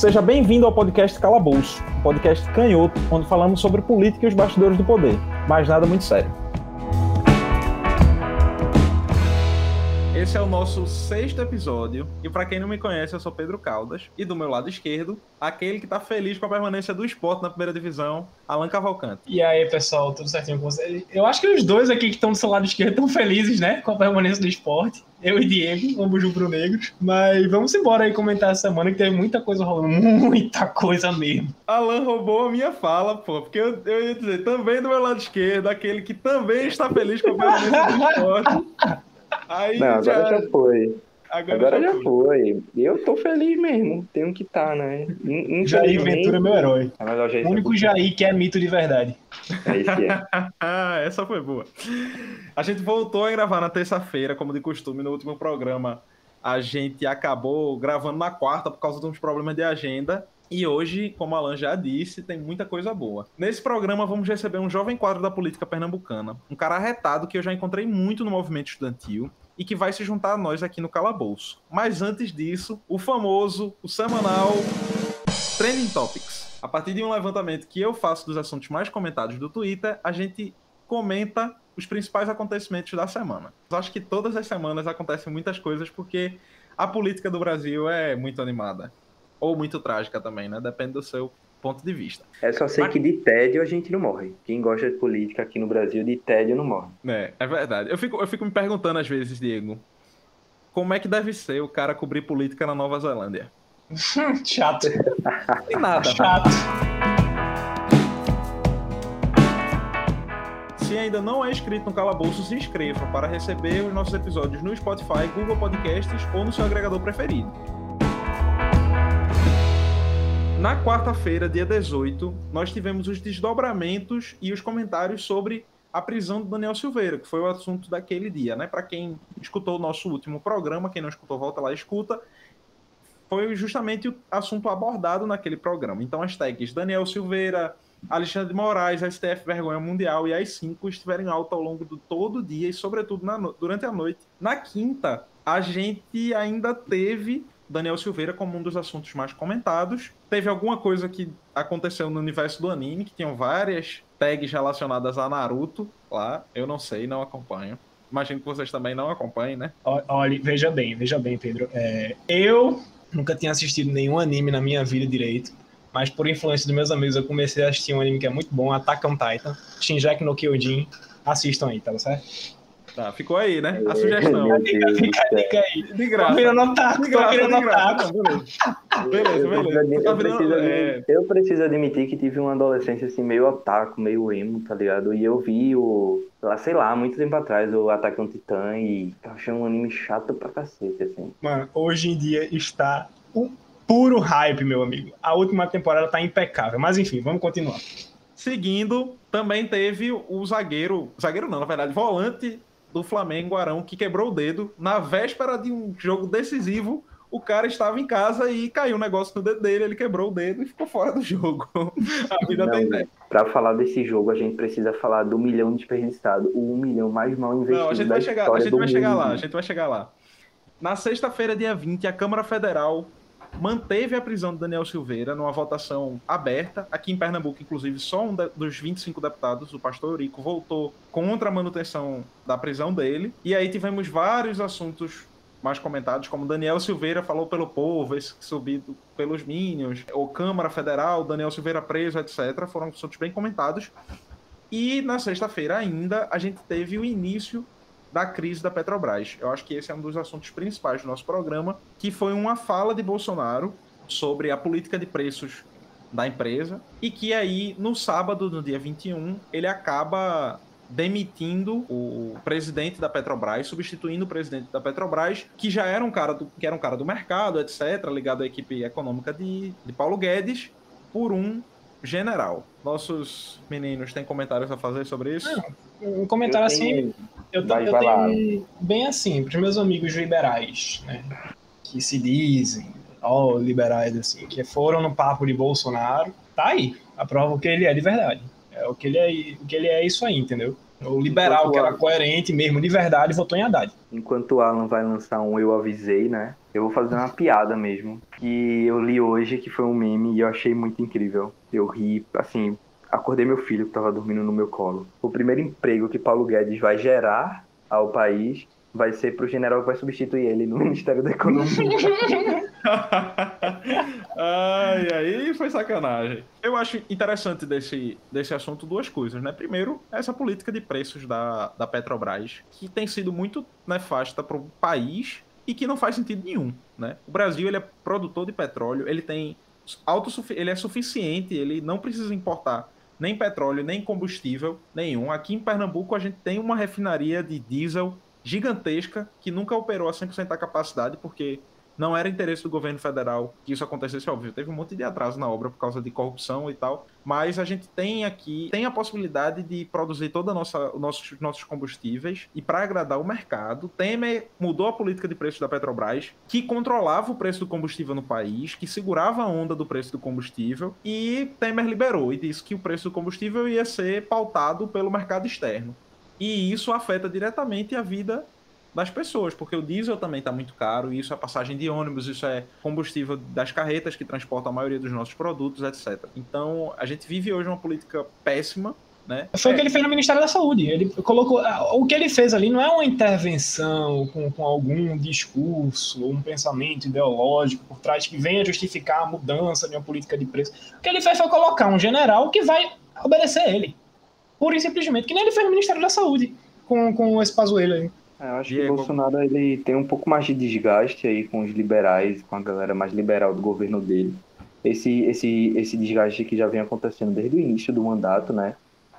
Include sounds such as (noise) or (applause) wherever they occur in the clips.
Seja bem-vindo ao podcast Calabouço, um podcast canhoto, onde falamos sobre política e os bastidores do poder, mas nada muito sério. Esse é o nosso sexto episódio. E para quem não me conhece, eu sou Pedro Caldas. E do meu lado esquerdo, aquele que tá feliz com a permanência do esporte na primeira divisão, Alan Cavalcante. E aí, pessoal, tudo certinho com vocês? Eu acho que os dois aqui que estão do seu lado esquerdo estão felizes, né? Com a permanência do esporte. Eu e Diego, ambos rubro-negros. Mas vamos embora aí comentar essa semana que teve muita coisa rolando. Muita coisa mesmo. Alan roubou a minha fala, pô. Porque eu, eu ia dizer, também do meu lado esquerdo, aquele que também está feliz com a permanência do esporte. (laughs) Aí não, agora já, já foi. Agora, agora já, já foi. Eu tô feliz mesmo. Tenho que estar, tá, né? (laughs) Jair Ventura é meu herói. É o único Jair que é mito de verdade. É isso é. (laughs) Essa foi boa. A gente voltou a gravar na terça-feira, como de costume, no último programa. A gente acabou gravando na quarta por causa de uns problemas de agenda. E hoje, como Alan já disse, tem muita coisa boa. Nesse programa, vamos receber um jovem quadro da política pernambucana, um cara arretado que eu já encontrei muito no movimento estudantil e que vai se juntar a nós aqui no Calabouço. Mas antes disso, o famoso, o semanal Trending Topics. A partir de um levantamento que eu faço dos assuntos mais comentados do Twitter, a gente comenta os principais acontecimentos da semana. Eu acho que todas as semanas acontecem muitas coisas porque a política do Brasil é muito animada. Ou muito trágica também, né? Depende do seu ponto de vista. É só sei Mas... que de tédio a gente não morre. Quem gosta de política aqui no Brasil, de tédio não morre. É, é verdade. Eu fico, eu fico me perguntando às vezes, Diego, como é que deve ser o cara cobrir política na Nova Zelândia? (laughs) Chato. E nada. Chato. Se ainda não é inscrito no Calabouço, se inscreva para receber os nossos episódios no Spotify, Google Podcasts ou no seu agregador preferido. Na quarta-feira, dia 18, nós tivemos os desdobramentos e os comentários sobre a prisão do Daniel Silveira, que foi o assunto daquele dia, né? Para quem escutou o nosso último programa, quem não escutou, volta lá e escuta. Foi justamente o assunto abordado naquele programa. Então, as tags Daniel Silveira, Alexandre de Moraes, STF Vergonha Mundial e as cinco estiveram em alta ao longo do todo dia e, sobretudo, na durante a noite. Na quinta, a gente ainda teve Daniel Silveira como um dos assuntos mais comentados. Teve alguma coisa que aconteceu no universo do anime, que tinham várias tags relacionadas a Naruto lá. Eu não sei, não acompanho. Imagino que vocês também não acompanhem, né? Olha, veja bem, veja bem, Pedro. É, eu nunca tinha assistido nenhum anime na minha vida direito. Mas por influência dos meus amigos, eu comecei a assistir um anime que é muito bom, Attack on Titan, Shinjaki no Kyojin. Assistam aí, tá certo? Tá, ficou aí, né? A sugestão. Fica, fica, fica aí. De graça. Tô virando otaku, de graça, de graça. Beleza, beleza. Eu, tá preciso, é... eu preciso admitir que tive uma adolescência assim, meio otaku, meio emo, tá ligado? E eu vi o, lá, sei lá, muito tempo atrás, o Ataque on Titan e achei um anime chato pra cacete, assim. Mano, hoje em dia está um puro hype, meu amigo. A última temporada tá impecável. Mas enfim, vamos continuar. Seguindo, também teve o zagueiro, zagueiro não, na verdade, volante do Flamengo, Arão, que quebrou o dedo na véspera de um jogo decisivo. O cara estava em casa e caiu um negócio no dedo dele, ele quebrou o dedo e ficou fora do (laughs) jogo. A vida Não, tem Para falar desse jogo, a gente precisa falar do milhão desperdiçado, o um milhão mais mal investido. Não, a gente vai chegar, a gente vai chegar lá, a gente vai chegar lá. Na sexta-feira, dia 20, a Câmara Federal manteve a prisão de Daniel Silveira numa votação aberta. Aqui em Pernambuco, inclusive, só um dos 25 deputados, o pastor Eurico, votou contra a manutenção da prisão dele. E aí tivemos vários assuntos mais comentados, como Daniel Silveira falou pelo povo, esse subido pelos Minions, ou Câmara Federal, Daniel Silveira preso, etc. Foram assuntos bem comentados. E na sexta-feira ainda, a gente teve o início da crise da Petrobras. Eu acho que esse é um dos assuntos principais do nosso programa, que foi uma fala de Bolsonaro sobre a política de preços da empresa e que aí no sábado, no dia 21, ele acaba demitindo o presidente da Petrobras, substituindo o presidente da Petrobras, que já era um cara do, que era um cara do mercado, etc, ligado à equipe econômica de, de Paulo Guedes, por um general. Nossos meninos têm comentários a fazer sobre isso? Não, um comentário tenho... assim, eu, vai, eu vai tenho lá. bem assim, para os meus amigos liberais, né, que se dizem, ó, oh, liberais assim, que foram no papo de Bolsonaro, tá aí, a prova que ele é de verdade. É o que ele é, o que ele é isso aí, entendeu? O liberal, que era coerente mesmo, de verdade, votou em Haddad. Enquanto o Alan vai lançar um Eu Avisei, né? Eu vou fazer uma piada mesmo. Que eu li hoje, que foi um meme, e eu achei muito incrível. Eu ri, assim, acordei meu filho que tava dormindo no meu colo. O primeiro emprego que Paulo Guedes vai gerar ao país vai ser pro general que vai substituir ele no (laughs) Ministério da Economia. (laughs) Ai, aí foi sacanagem. Eu acho interessante desse, desse assunto duas coisas, né? Primeiro, essa política de preços da, da Petrobras, que tem sido muito nefasta para o país e que não faz sentido nenhum, né? O Brasil, ele é produtor de petróleo, ele tem ele é suficiente, ele não precisa importar nem petróleo, nem combustível nenhum. Aqui em Pernambuco a gente tem uma refinaria de diesel gigantesca que nunca operou a 100% da capacidade, porque não era interesse do governo federal que isso acontecesse, óbvio. Teve um monte de atraso na obra por causa de corrupção e tal. Mas a gente tem aqui, tem a possibilidade de produzir todos os nossos, nossos combustíveis e para agradar o mercado. Temer mudou a política de preço da Petrobras, que controlava o preço do combustível no país, que segurava a onda do preço do combustível. E Temer liberou e disse que o preço do combustível ia ser pautado pelo mercado externo. E isso afeta diretamente a vida das pessoas, porque o diesel também está muito caro, isso é passagem de ônibus, isso é combustível das carretas que transportam a maioria dos nossos produtos, etc. Então, a gente vive hoje uma política péssima né? Foi é. o que ele fez no Ministério da Saúde. Ele colocou. O que ele fez ali não é uma intervenção com, com algum discurso ou um pensamento ideológico por trás que venha justificar a mudança de uma política de preço. O que ele fez foi colocar um general que vai obedecer ele. Pura e simplesmente, que nem ele fez no Ministério da Saúde com, com esse pazuelho aí. É, eu acho Diego. que o Bolsonaro ele tem um pouco mais de desgaste aí com os liberais, com a galera mais liberal do governo dele. Esse, esse, esse desgaste que já vem acontecendo desde o início do mandato, né?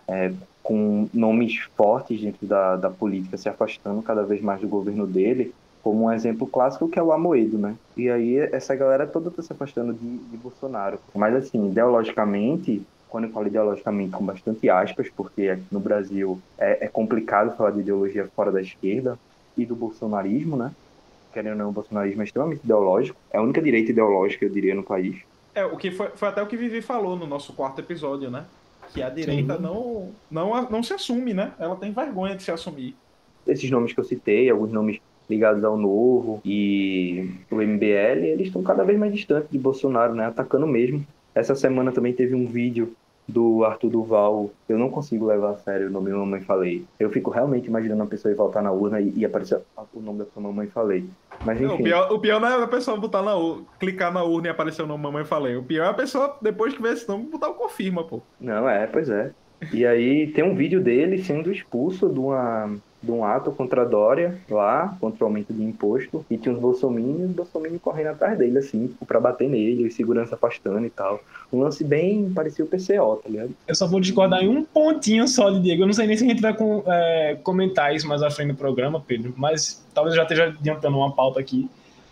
É, com nomes fortes dentro da, da política se afastando cada vez mais do governo dele, como um exemplo clássico que é o Amoedo, né? E aí essa galera toda está se afastando de, de Bolsonaro. Mas assim, ideologicamente, quando eu falo ideologicamente com bastante aspas, porque aqui no Brasil é, é, complicado falar de ideologia fora da esquerda e do bolsonarismo, né? Querendo ou não, o bolsonarismo é extremamente ideológico. É a única direita ideológica, eu diria, no país. É, o que foi, foi até o que Vivi falou no nosso quarto episódio, né? Que a direita não, não, não se assume, né? Ela tem vergonha de se assumir. Esses nomes que eu citei, alguns nomes ligados ao Novo e o MBL, eles estão cada vez mais distantes de Bolsonaro, né? Atacando mesmo. Essa semana também teve um vídeo do Arthur Duval, eu não consigo levar a sério o nome da Mamãe Falei. Eu fico realmente imaginando a pessoa ir voltar na urna e, e aparecer o nome da sua Mamãe Falei. Mas enfim. Não, o, pior, o, pior, não é a pessoa botar na urna, clicar na urna e aparecer o nome Mamãe Falei. O pior é a pessoa, depois que vê esse nome, botar o confirma, pô. Não, é, pois é. E aí tem um vídeo dele sendo expulso de uma de um ato contra a Dória lá, contra o aumento de imposto, e tinha uns bolsominions e os bolsominions correndo atrás dele, assim, tipo, pra bater nele, e segurança afastando e tal. Um lance bem parecia o PCO, tá ligado? Eu só vou discordar em um pontinho só de Diego. Eu não sei nem se a gente vai com, é, comentar isso mais à frente do programa, Pedro, mas talvez já esteja adiantando uma pauta aqui.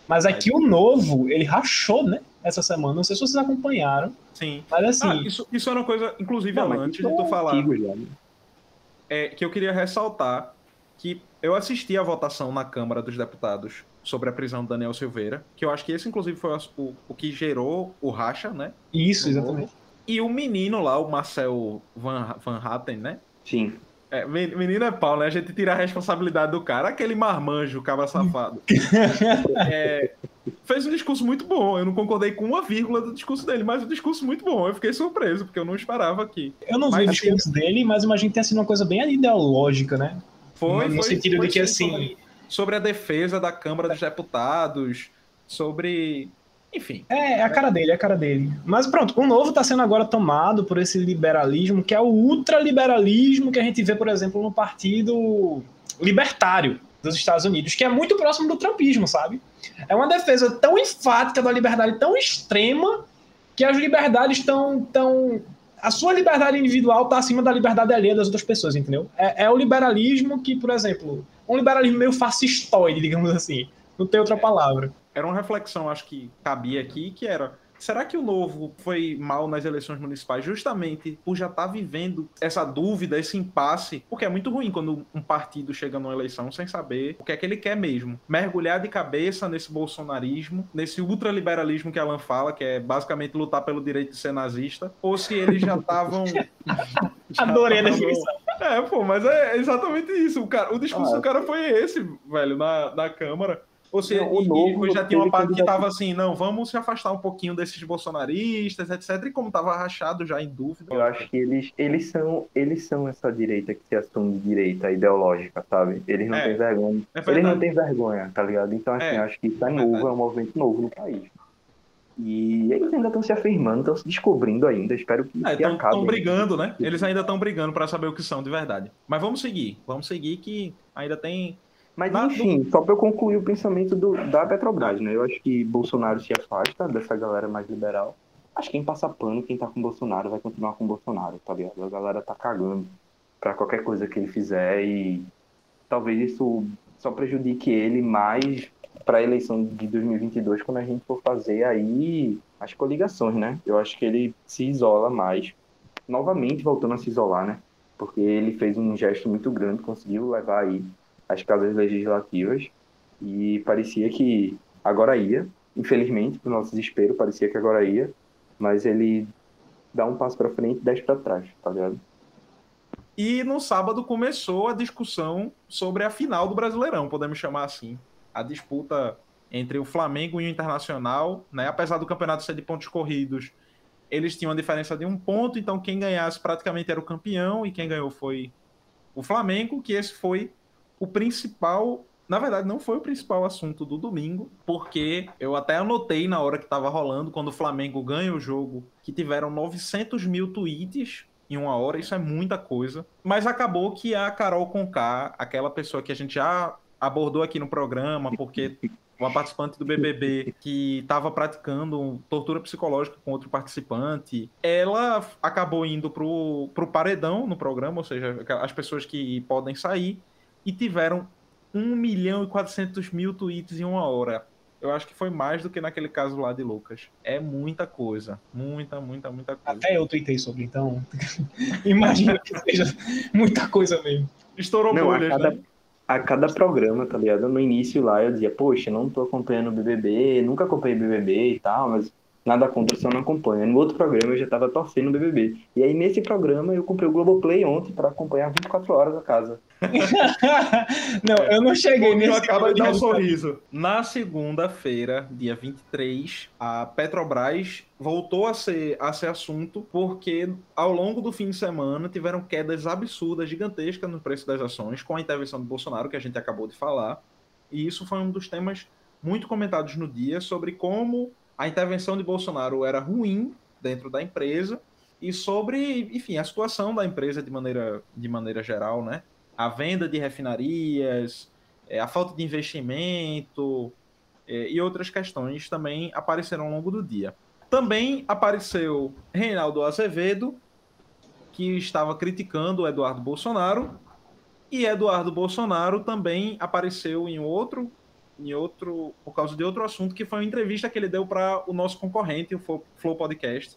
Mas aqui é. o novo, ele rachou, né? Essa semana. Não sei se vocês acompanharam. Sim. Mas assim. Ah, isso, isso era uma coisa, inclusive, não, antes de tu falar. Né? É, que eu queria ressaltar que eu assisti a votação na Câmara dos Deputados sobre a prisão do Daniel Silveira, que eu acho que esse, inclusive, foi o, o que gerou o racha, né? Isso, exatamente. E o menino lá, o Marcel Van, Van Hatten, né? Sim. É, menino é pau, né? A gente tira a responsabilidade do cara, aquele marmanjo, cava safado. (laughs) é, fez um discurso muito bom. Eu não concordei com uma vírgula do discurso dele, mas um discurso muito bom. Eu fiquei surpreso, porque eu não esperava aqui. Eu não vi o discurso assim, dele, mas imagino que tenha sido uma coisa bem ideológica, né? Foi, no foi, sentido foi, de que assim. Sobre, a defesa da Câmara dos Deputados, sobre. Enfim. É, é a cara dele, é a cara dele. Mas pronto, o novo está sendo agora tomado por esse liberalismo, que é o ultraliberalismo que a gente vê, por exemplo, no Partido Libertário dos Estados Unidos, que é muito próximo do trumpismo, sabe? É uma defesa tão enfática da liberdade, tão extrema, que as liberdades estão tão, a sua liberdade individual está acima da liberdade alheia das outras pessoas, entendeu? É, é, o liberalismo que, por exemplo, um liberalismo meio fascistoide, digamos assim. Não tem outra palavra. Era uma reflexão, acho que cabia aqui, que era Será que o Novo foi mal nas eleições municipais justamente por já estar tá vivendo essa dúvida, esse impasse? Porque é muito ruim quando um partido chega numa eleição sem saber o que é que ele quer mesmo. Mergulhar de cabeça nesse bolsonarismo, nesse ultraliberalismo que Alan fala, que é basicamente lutar pelo direito de ser nazista, ou se eles já estavam. (laughs) Adorei a definição É, pô, mas é exatamente isso. O, cara, o discurso Ah, do cara foi esse, velho, na, na Câmara. Ou seja, Não, o novo e já tinha uma parte que candidato- tava assim, não, vamos se afastar um pouquinho desses bolsonaristas, etc. E como tava rachado já em dúvida. Eu acho que eles, eles, são, eles são essa direita que se assume direita ideológica, sabe? Eles não É, têm vergonha. É Eles não têm vergonha, tá ligado? Então, assim, É, eu acho que isso é é novo, é um movimento novo no país. E eles ainda estão se afirmando, estão se descobrindo ainda. Espero que, que Estão acabe. brigando, né? Eles ainda estão brigando pra saber o que são de verdade. Mas vamos seguir. Vamos seguir que ainda tem. Mas Na- enfim, só para eu concluir o pensamento do, da Petrobras, né? Eu acho que Bolsonaro se afasta dessa galera mais liberal. Acho que quem passa pano, quem tá com Bolsonaro, vai continuar com Bolsonaro, tá ligado? A galera tá cagando pra qualquer coisa que ele fizer e talvez isso só prejudique ele mais pra eleição de 2022, quando a gente for fazer aí as coligações, né? Eu acho que ele se isola mais, novamente voltando a se isolar, né? Porque ele fez um gesto muito grande, conseguiu levar aí as casas legislativas e parecia que agora ia, infelizmente, para o nosso desespero, parecia que agora ia, mas ele dá um passo para frente e dez para trás, tá ligado? E no sábado começou a discussão sobre a final do Brasileirão, podemos chamar assim. A disputa entre o Flamengo e o Internacional, né? Apesar do campeonato ser de pontos corridos, eles tinham uma diferença de um ponto, então quem ganhasse praticamente era o campeão, e quem ganhou foi o Flamengo, que esse foi o principal. Na verdade, não foi o principal assunto do domingo, porque eu até anotei na hora que estava rolando, quando o Flamengo ganha o jogo, que tiveram 900 mil tweets em uma hora, isso é muita coisa. Mas acabou que a Carol Conká, aquela pessoa que a gente já abordou aqui no programa, porque uma participante do BBB que estava praticando tortura psicológica com outro participante, ela acabou indo pro, pro paredão no programa, ou seja, as pessoas que podem sair, e tiveram 1 milhão e 400 mil tweets em uma hora. Eu acho que foi mais do que naquele caso lá de Lucas. É muita coisa. Muita, muita, muita coisa. Até eu tuitei sobre, então. (laughs) Imagina que seja muita coisa mesmo. Estourou Não, a bolhas, cada, né? a cada programa, tá ligado? No início lá eu dizia, poxa, não tô acompanhando o BBB, nunca acompanhei BBB e tal, mas nada contra, só não acompanho. No outro programa eu já tava torcendo o BBB. E aí nesse programa eu comprei o Globoplay ontem para acompanhar 24 horas a casa. (laughs) não, eu não cheguei Porque nesse acaba de dar um sorriso. Na segunda-feira, dia 23, a Petrobras voltou a ser, a ser assunto porque ao longo do fim de semana tiveram quedas absurdas, gigantescas no preço das ações, com a intervenção do Bolsonaro, que a gente acabou de falar. E isso foi um dos temas muito comentados no dia sobre como a intervenção de Bolsonaro era ruim dentro da empresa e sobre, enfim, a situação da empresa de maneira, de maneira geral, né? A venda de refinarias, é, a falta de investimento é, e outras questões também apareceram ao longo do dia. Também apareceu Reinaldo Azevedo, que estava criticando o Eduardo Bolsonaro, e Eduardo Bolsonaro também apareceu em outro, em outro, por causa de outro assunto, que foi uma entrevista que ele deu para o nosso concorrente, o Flow- Podcast.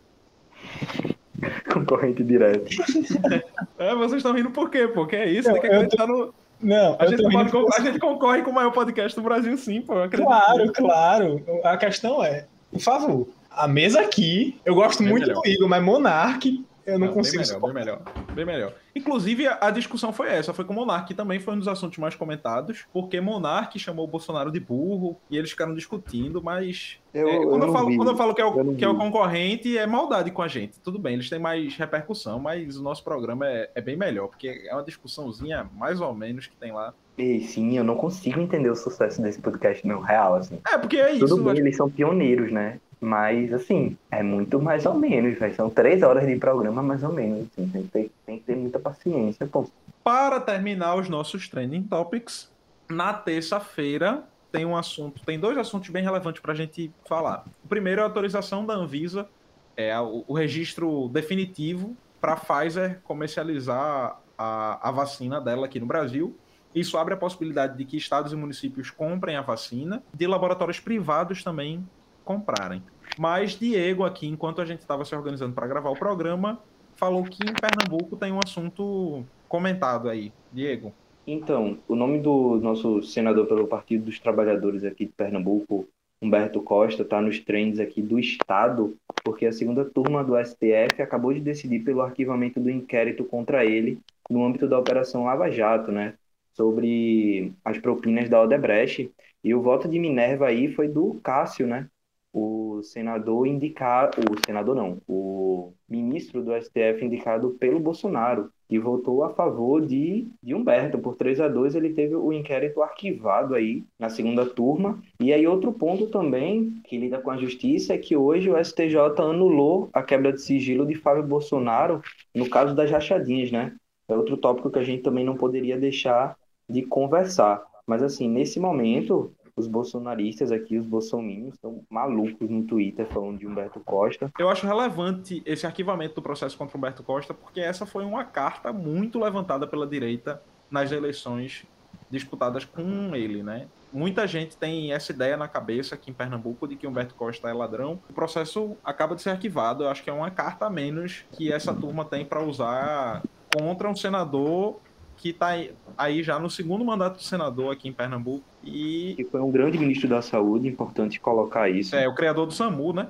(laughs) Concorrente direto. (laughs) É, vocês estão rindo por quê? Porque é isso, Não, tem que acreditar no. Não, A gente, tô pode por- a gente concorre com o maior podcast do Brasil, sim, pô. Claro, claro. A questão é, por favor, a mesa aqui, eu gosto Bem muito melhor. do Igor, mas Monark, eu não, Não, consigo bem melhor, bem melhor, bem melhor. Inclusive, a, a discussão foi essa, foi com o Monark, que também foi um dos assuntos mais comentados, porque Monark chamou o Bolsonaro de burro e eles ficaram discutindo, mas Eu, é, eu quando, eu não falo, vi. quando eu falo que é, Eu o, que é o concorrente, é maldade com a gente. Tudo bem, eles têm mais repercussão, mas o nosso programa é, é bem melhor, porque é uma discussãozinha mais ou menos que tem lá. E sim, eu não consigo entender o sucesso desse podcast, não, real, assim. É, porque é isso. Tudo bem, acho- eles são pioneiros, né? Mas, assim, é muito mais ou menos, velho. São três horas de programa, mais ou menos. Assim. Tem, que ter, tem que ter muita paciência, pô. Para terminar os nossos trending topics, na terça-feira tem um assunto, tem dois assuntos bem relevantes para a gente falar. O primeiro é a autorização da Anvisa, é o, o registro definitivo para a Pfizer comercializar a, a vacina dela aqui no Brasil. Isso abre a possibilidade de que estados e municípios comprem a vacina, de laboratórios privados também comprarem. Mas Diego aqui, enquanto a gente estava se organizando para gravar o programa, falou que em Pernambuco tem um assunto comentado aí. Diego. Então, o nome do nosso senador pelo Partido dos Trabalhadores aqui de Pernambuco, Humberto Costa está nos trends aqui do Estado, porque a segunda turma do STF acabou de decidir pelo arquivamento do inquérito contra ele no âmbito da Operação Lava Jato, né? Sobre as propinas da Odebrecht. E o voto de Minerva aí foi do Cássio, né? o senador indicado, o senador não, o ministro do STF indicado pelo Bolsonaro, e votou a favor de, de Humberto. Por 3 a 2 ele teve o inquérito arquivado aí na segunda turma. E aí outro ponto também que lida com a justiça é que hoje o STJ anulou a quebra de sigilo de Fábio Bolsonaro no caso das rachadinhas, né? É outro tópico que a gente também não poderia deixar de conversar. Mas assim, nesse momento, os bolsonaristas aqui, os bolsominions, estão malucos no Twitter falando de Humberto Costa. Eu acho relevante esse arquivamento do processo contra Humberto Costa, porque essa foi uma carta muito levantada pela direita nas eleições disputadas com ele, né? Muita gente tem essa ideia na cabeça aqui em Pernambuco de que Humberto Costa é ladrão. O processo acaba de ser arquivado. Eu acho que é uma carta a menos que essa turma tem para usar contra um senador que está aí já no segundo mandato de senador aqui em Pernambuco. E que foi um grande ministro da saúde, importante colocar isso. É, o criador do SAMU, né?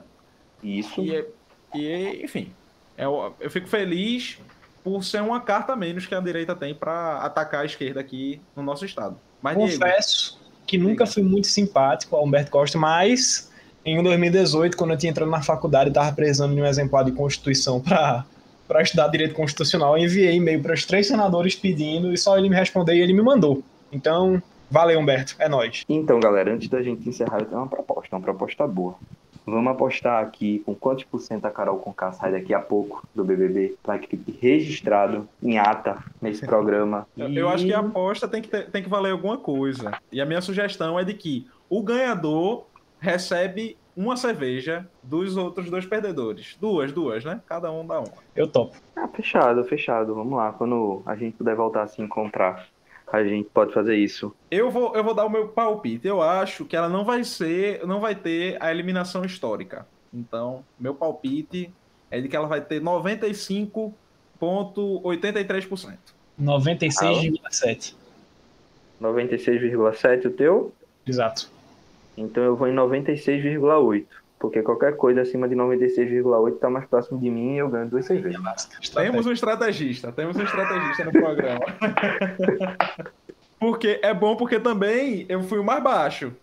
Isso. E, e enfim, eu, eu fico feliz por ser uma carta menos que a direita tem para atacar a esquerda aqui no nosso estado. Mas, Confesso Diego, que nunca fui muito simpático ao Humberto Costa, mas em 2018, quando eu tinha entrado na faculdade e estava precisando de um exemplar de Constituição para para estudar direito constitucional, eu enviei e-mail para os três senadores pedindo e só ele me respondeu e ele me mandou. Então, valeu, Humberto, é nós. Então, galera, antes da gente encerrar, eu tenho uma proposta, uma proposta boa. Vamos apostar aqui com quantos por cento a Carol Conká sai daqui a pouco do BBB para que fique registrado em ata nesse programa. E... Eu acho que a aposta tem que, ter, tem que valer alguma coisa. E a minha sugestão é de que o ganhador recebe uma cerveja dos outros dois perdedores. Duas, duas, né? Cada um dá uma. Eu topo. Ah, fechado, fechado. Vamos lá. Quando a gente puder voltar a se encontrar, a gente pode fazer isso. Eu vou, eu vou dar o meu palpite. Eu acho que ela não vai ser, não vai ter a eliminação histórica. Então, meu palpite é de que ela vai ter 95,83%. 96,7%. 96,7% o teu? Exato. Então eu vou em 96,8. Porque qualquer coisa acima de 96,8 está mais próximo de mim e eu ganho duas cervejas. Temos um estrategista, temos um estrategista no programa. (laughs) porque é bom porque também eu fui o mais baixo.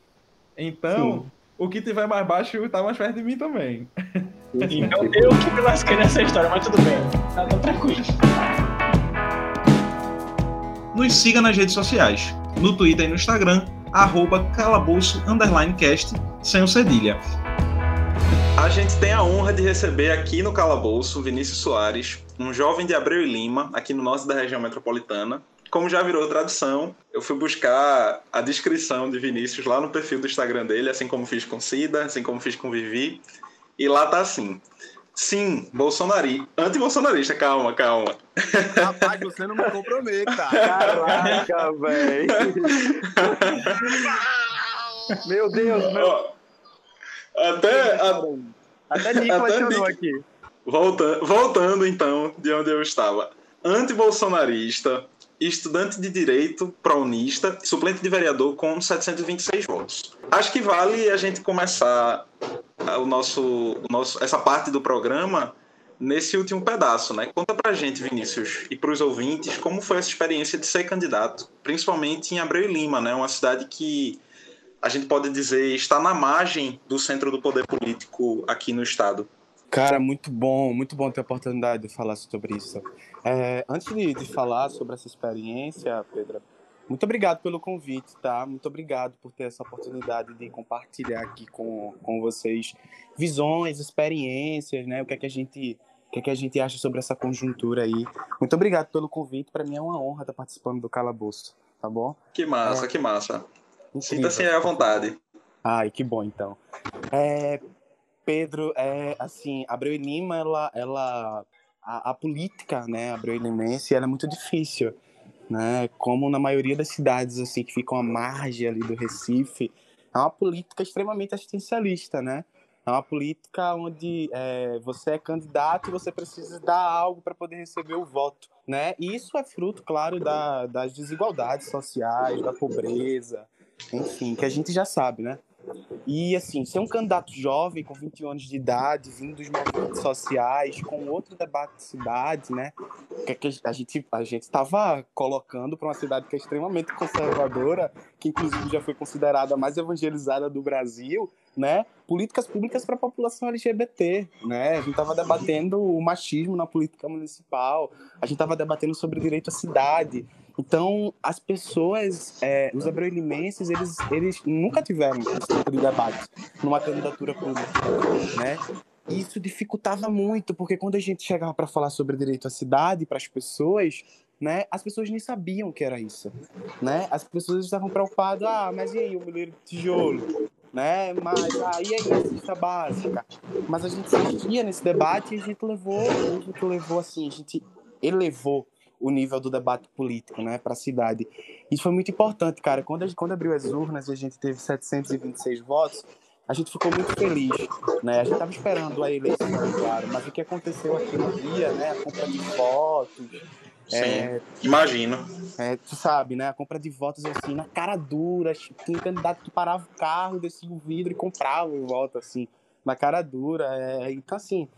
Então, Sim. o que tiver mais baixo está mais perto de mim também. Então eu que me lasquei nessa história, mas tudo bem. Tá, tá tranquilo. Nos siga nas redes sociais, no Twitter e no Instagram, arroba calabouço underline cast, sem o cedilha. A gente tem a honra de receber aqui no Calabouço Vinícius Soares, um jovem de Abreu e Lima, aqui no norte da região metropolitana. Como já virou tradição, eu fui buscar a descrição de Vinícius lá no perfil do Instagram dele, assim como fiz com Cida, assim como fiz com Vivi. E lá tá assim: Sim, bolsonarista. Anti-bolsonarista, calma, calma. Rapaz, você não me comprometa. (laughs) Caraca, velho. meu Deus, meu. Até. Até Nicolas chorou aqui. Voltando, voltando, então, de onde eu estava. Anti-bolsonarista, estudante de direito, prounista, suplente de vereador com 726 votos. Acho que vale a gente começar o nosso, o nosso, essa parte do programa nesse último pedaço, né? Conta pra gente, Vinícius, e para os ouvintes, como foi essa experiência de ser candidato, principalmente em Abreu e Lima, né? Uma cidade que a gente pode dizer está na margem do centro do poder político aqui no estado. Cara, muito bom, muito bom ter a oportunidade de falar sobre isso. É, antes de, de falar sobre essa experiência, Pedro, muito obrigado pelo convite, tá? Muito obrigado por ter essa oportunidade de compartilhar aqui com, com vocês visões, experiências, né? O que é que a gente o que, é que a gente acha sobre essa conjuntura aí. Muito obrigado pelo convite. Para mim é uma honra estar participando do Calabouço, tá bom? Que massa, é... que massa. Sinta-se à vontade. Ai, que bom então. É, Pedro, é assim, Abreu e Lima, ela, ela a, a política, né, Abreu e Limense, ela é muito difícil né? Como na maioria das cidades assim que ficam à margem ali do Recife, é uma política extremamente assistencialista, né? É uma política onde é, você é candidato e você precisa dar algo para poder receber o voto, né? E isso é fruto, claro, da, das desigualdades sociais, da pobreza, enfim, que a gente já sabe, né? E, assim, ser um candidato jovem, com 21 anos de idade, vindo dos movimentos sociais, com outro debate de cidade, né? Que a gente a estava colocando para uma cidade que é extremamente conservadora, que inclusive já foi considerada a mais evangelizada do Brasil, né? Políticas públicas para a população LGBT, né? A gente estava debatendo o machismo na política municipal, a gente estava debatendo sobre o direito à cidade. Então, as pessoas, é, os abreu-limenses, eles, eles nunca tiveram esse tipo de debate numa candidatura pública, né? Isso dificultava muito, porque quando a gente chegava para falar sobre direito à cidade para as pessoas, né, as pessoas nem sabiam que era isso, né? As pessoas estavam preocupadas, ah, mas e aí o milheiro de tijolo? né? Mas aí é a cesta básica. Mas a gente insistia nesse debate e a gente levou, a gente levou assim, a gente elevou o nível do debate político, né, para a cidade. Isso foi muito importante, cara. Quando, a gente, quando abriu as urnas e a gente teve 726 votos, a gente ficou muito feliz, né? A gente estava esperando a eleição, claro, mas o que aconteceu aqui no dia, né, a compra de votos, Sim, é, imagino. É, tu sabe, né? A compra de votos assim, na cara dura. Tinha um candidato que parava o carro, descia o vidro e comprava o voto, assim, na cara dura. É, então, assim,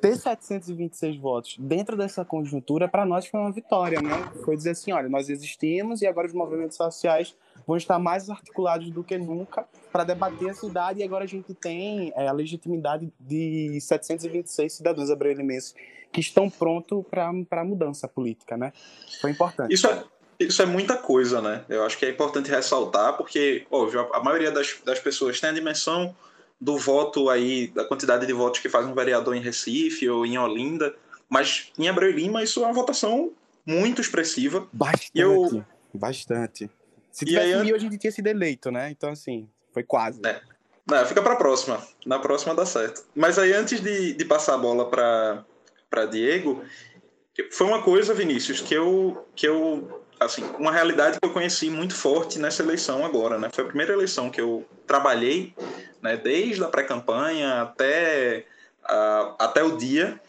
ter 726 votos dentro dessa conjuntura, para nós foi uma vitória, né? Foi dizer assim: olha, nós existimos e agora os movimentos sociais vão estar mais articulados do que nunca para debater a cidade e agora a gente tem é, a legitimidade de 726 cidadãos abreu-limenses que estão prontos para a mudança política, né? Foi importante. Isso é, isso é muita coisa, né? Eu acho que é importante ressaltar, porque, óbvio, a maioria das, das pessoas tem a dimensão do voto aí, da quantidade de votos que faz um vereador em Recife ou em Olinda, mas em Abreu Lima isso é uma votação muito expressiva. Bastante, eu... bastante. Se tivesse aí, mil, a gente tinha sido eleito, né? Então, assim, foi quase. É. Não, fica para a próxima. Na próxima dá certo. Mas aí, antes de, de passar a bola para para Diego, foi uma coisa, Vinícius, que eu, que eu assim, uma realidade que eu conheci muito forte nessa eleição agora, né? Foi a primeira eleição que eu trabalhei, né, desde a pré-campanha até, uh, até o dia,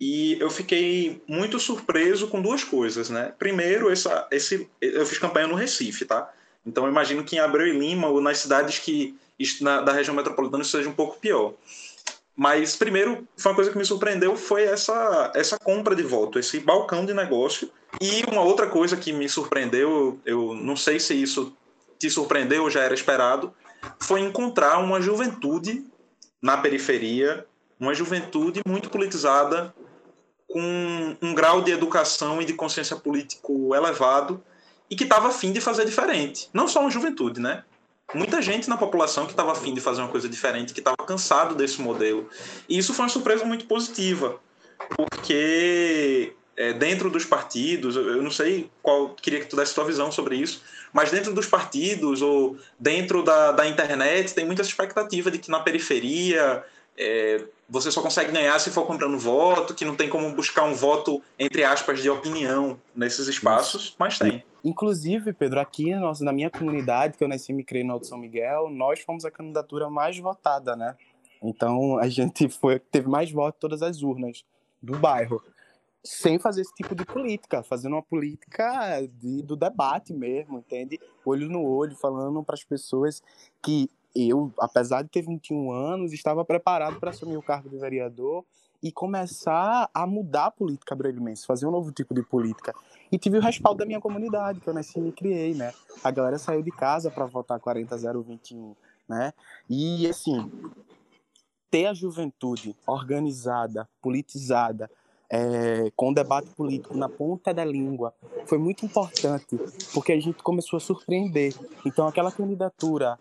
e eu fiquei muito surpreso com duas coisas, né? Primeiro, essa, esse, eu fiz campanha no Recife, tá? Então, eu imagino que em Abreu e Lima, ou nas cidades que na, da região metropolitana, isso seja um pouco pior. Mas, primeiro, foi uma coisa que me surpreendeu foi essa, essa compra de voto, esse balcão de negócio. E uma outra coisa que me surpreendeu, eu não sei se isso te surpreendeu ou já era esperado, foi encontrar uma juventude na periferia, uma juventude muito politizada, com um grau de educação e de consciência político elevado e que estava afim de fazer diferente. Não só uma juventude, né? Muita gente na população que estava afim de fazer uma coisa diferente, que estava cansado desse modelo. E isso foi uma surpresa muito positiva, porque é, dentro dos partidos, eu não sei qual, queria que tu desse tua visão sobre isso, mas dentro dos partidos ou dentro da, da internet tem muita expectativa de que na periferia é, você só consegue ganhar se for comprando voto, que não tem como buscar um voto, entre aspas, de opinião nesses espaços, mas tem. Inclusive, Pedro, aqui nossa, na minha comunidade, que eu nasci e me criei no Alto São Miguel, nós fomos a candidatura mais votada, né? Então, a gente foi, teve mais votos em todas as urnas do bairro. Sem fazer esse tipo de política, fazendo uma política de, do debate mesmo, entende? Olho no olho, falando para as pessoas que eu, apesar de ter 21 anos, estava preparado para assumir o cargo de vereador e começar a mudar a política brasileira, fazer um novo tipo de política. E tive o respaldo da minha comunidade, que eu nasci e criei, né? A galera saiu de casa para votar 40021, né? E assim, ter a juventude organizada, politizada, é, com o debate político na ponta da língua foi muito importante, porque a gente começou a surpreender. Então, aquela candidatura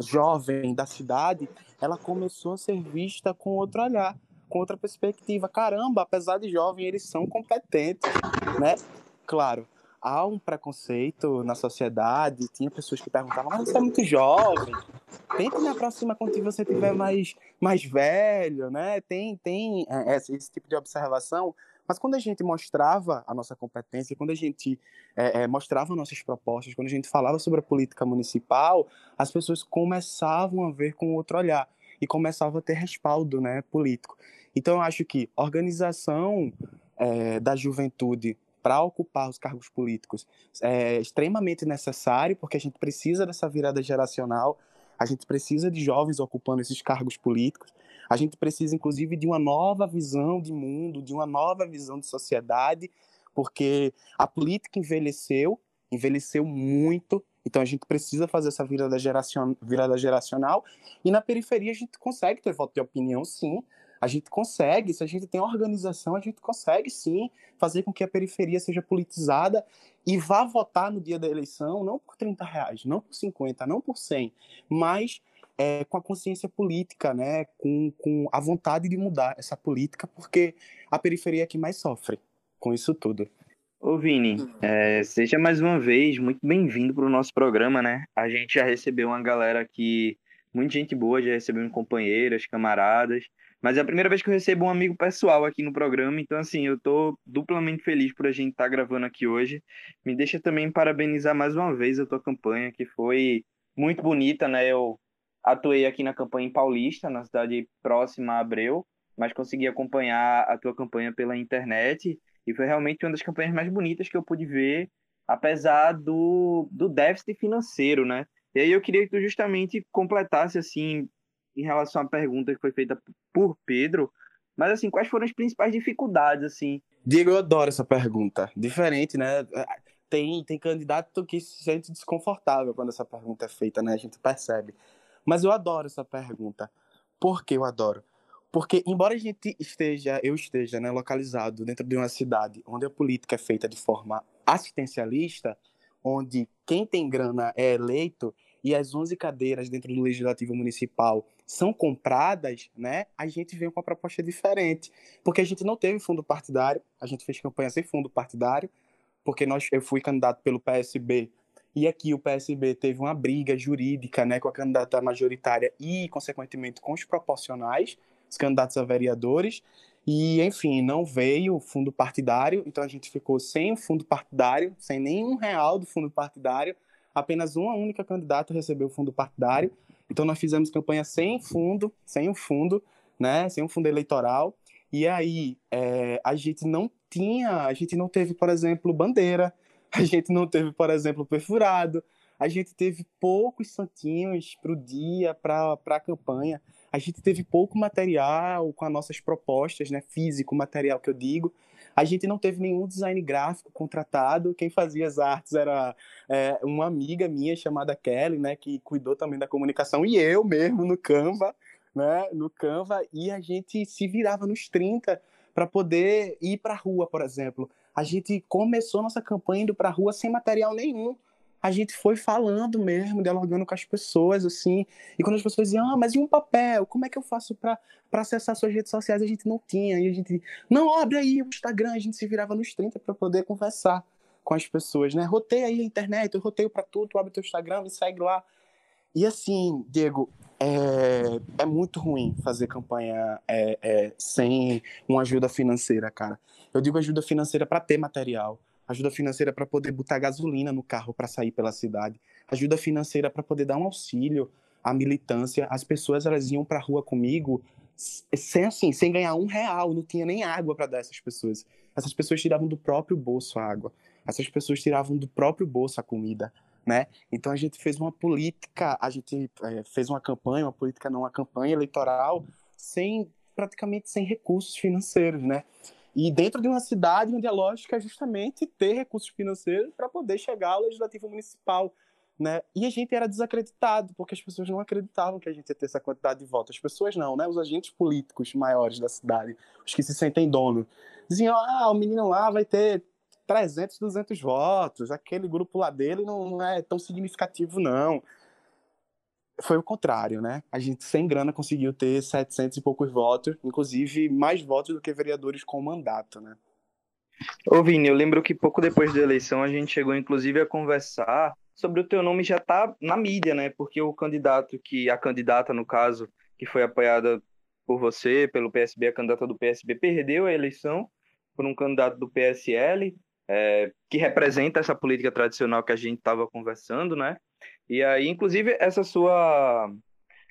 jovem da cidade, ela começou a ser vista com outro olhar, com outra perspectiva. Caramba, apesar de jovem, eles são competentes, né? Claro, há um preconceito na sociedade, tinha pessoas que perguntavam, mas você é muito jovem, tente na próxima quando você tiver mais, mais velho, né? Tem, tem é, esse, esse tipo de observação, mas quando a gente mostrava a nossa competência, quando a gente é, é, mostrava nossas propostas, quando a gente falava sobre a política municipal, as pessoas começavam a ver com outro olhar e começavam a ter respaldo né, político. Então, eu acho que organização é, da juventude para ocupar os cargos políticos é extremamente necessário, porque a gente precisa dessa virada geracional, A gente precisa de jovens ocupando esses cargos políticos. A gente precisa, inclusive, de uma nova visão de mundo, de uma nova visão de sociedade, porque a política envelheceu, envelheceu muito. Então a gente precisa fazer essa virada, geracion, virada geracional. E na periferia a gente consegue ter voto de opinião, sim. A gente consegue, se a gente tem organização, a gente consegue sim fazer com que a periferia seja politizada e vá votar no dia da eleição, não por 30 reais, não por 50, não por 100, mas é, com a consciência política, né, com, com a vontade de mudar essa política, porque a periferia é que mais sofre com isso tudo. Ô Vini, é, seja mais uma vez muito bem-vindo para o nosso programa, né? A gente já recebeu uma galera aqui, muita gente boa, já recebeu companheiras, camaradas, mas é a primeira vez que eu recebo um amigo pessoal aqui no programa, então assim, eu tô duplamente feliz por a gente estar tá gravando aqui hoje. Me deixa também parabenizar mais uma vez a tua campanha, que foi muito bonita, né? Eu atuei aqui na campanha em Paulista, na cidade próxima a Abreu, mas consegui acompanhar a tua campanha pela internet e foi realmente uma das campanhas mais bonitas que eu pude ver, apesar do, do déficit financeiro, né? E aí eu queria que tu justamente completasse, assim, em relação à pergunta que foi feita por Pedro, mas, assim, quais foram as principais dificuldades, assim? Diego, eu adoro essa pergunta. Diferente, né? Tem, tem candidato que se sente desconfortável quando essa pergunta é feita, né? A gente percebe. Mas eu adoro essa pergunta. Por que eu adoro? Porque, embora a gente esteja, eu esteja né, localizado dentro de uma cidade onde a política é feita de forma assistencialista, onde quem tem grana é eleito e as 11 cadeiras dentro do Legislativo Municipal são compradas, né, a gente vem com uma proposta diferente. Porque a gente não teve fundo partidário, a gente fez campanha sem fundo partidário, porque nós, eu fui candidato pelo PSB e aqui o PSB teve uma briga jurídica né, com a candidata majoritária e, consequentemente, com os proporcionais os candidatos a vereadores. E, enfim, não veio o fundo partidário, então a gente ficou sem o fundo partidário, sem nenhum real do fundo partidário. Apenas uma única candidata recebeu o fundo partidário. Então nós fizemos campanha sem fundo, sem o fundo, né, sem um fundo eleitoral. E aí é, a gente não tinha, a gente não teve, por exemplo, bandeira, a gente não teve, por exemplo, perfurado, a gente teve poucos santinhos para o dia, para a campanha a gente teve pouco material com as nossas propostas, né, físico, material que eu digo. A gente não teve nenhum design gráfico contratado. Quem fazia as artes era é, uma amiga minha chamada Kelly, né, que cuidou também da comunicação, e eu mesmo no Canva, né, no Canva, e a gente se virava nos 30 para poder ir para a rua, por exemplo. A gente começou nossa campanha indo para a rua sem material nenhum a gente foi falando mesmo, dialogando com as pessoas, assim. E quando as pessoas diziam, ah, mas e um papel? Como é que eu faço para acessar suas redes sociais? A gente não tinha. E a gente, não, abre aí o Instagram. A gente se virava nos 30 para poder conversar com as pessoas, né? Roteia aí a internet, eu roteio para tudo, tu abre teu Instagram, me segue lá. E assim, Diego, é, é muito ruim fazer campanha é, é, sem uma ajuda financeira, cara. Eu digo ajuda financeira para ter material ajuda financeira para poder botar gasolina no carro para sair pela cidade, ajuda financeira para poder dar um auxílio à militância. As pessoas elas iam para a rua comigo sem assim, sem ganhar um real, não tinha nem água para dar essas pessoas. Essas pessoas tiravam do próprio bolso a água. Essas pessoas tiravam do próprio bolso a comida, né? Então a gente fez uma política, a gente é, fez uma campanha, uma política não, uma campanha eleitoral sem praticamente sem recursos financeiros, né? E dentro de uma cidade onde a lógica é justamente ter recursos financeiros para poder chegar ao legislativo municipal. Né? E a gente era desacreditado, porque as pessoas não acreditavam que a gente ia ter essa quantidade de votos. As pessoas não, né? Os agentes políticos maiores da cidade, os que se sentem dono, diziam: ah, o menino lá vai ter 300, 200 votos, aquele grupo lá dele não é tão significativo, não foi o contrário, né? A gente sem grana conseguiu ter 700 e poucos votos, inclusive mais votos do que vereadores com mandato, né? Ô Vini, eu lembro que pouco depois da eleição a gente chegou inclusive a conversar sobre o teu nome já tá na mídia, né? Porque o candidato que a candidata no caso que foi apoiada por você, pelo PSB, a candidata do PSB perdeu a eleição por um candidato do PSL, é, que representa essa política tradicional que a gente estava conversando, né? E aí, inclusive, essa sua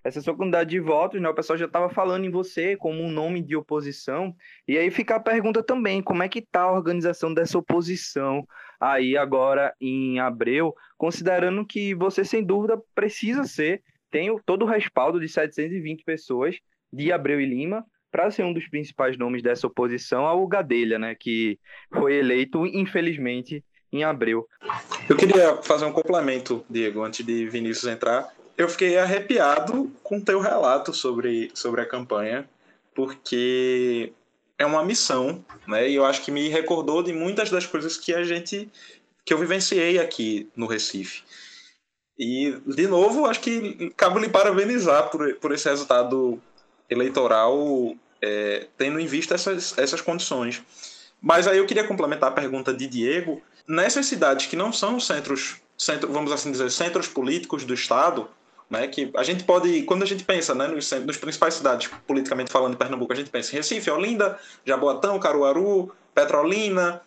essa sua quantidade de votos, né? O pessoal já estava falando em você como um nome de oposição. E aí fica a pergunta também, como é que está a organização dessa oposição aí agora em Abreu, considerando que você sem dúvida precisa ser tem todo o respaldo de 720 pessoas de Abreu e Lima para ser um dos principais nomes dessa oposição ao Gadelha, né, que foi eleito, infelizmente, em Abreu. Eu queria fazer um complemento, Diego, antes de Vinícius entrar. Eu fiquei arrepiado com teu relato sobre, sobre a campanha, porque é uma missão, né? E eu acho que me recordou de muitas das coisas que a gente que eu vivenciei aqui no Recife. E, de novo, acho que cabe lhe parabenizar por, por esse resultado eleitoral, é, tendo em vista essas, essas condições. Mas aí eu queria complementar a pergunta de Diego. Nessas cidades que não são centros, centro, vamos assim dizer, centros políticos do Estado, né, que a gente pode, quando a gente pensa né, nos, nos principais cidades, politicamente falando, de Pernambuco, a gente pensa em Recife, Olinda, Jaboatão, Caruaru, Petrolina,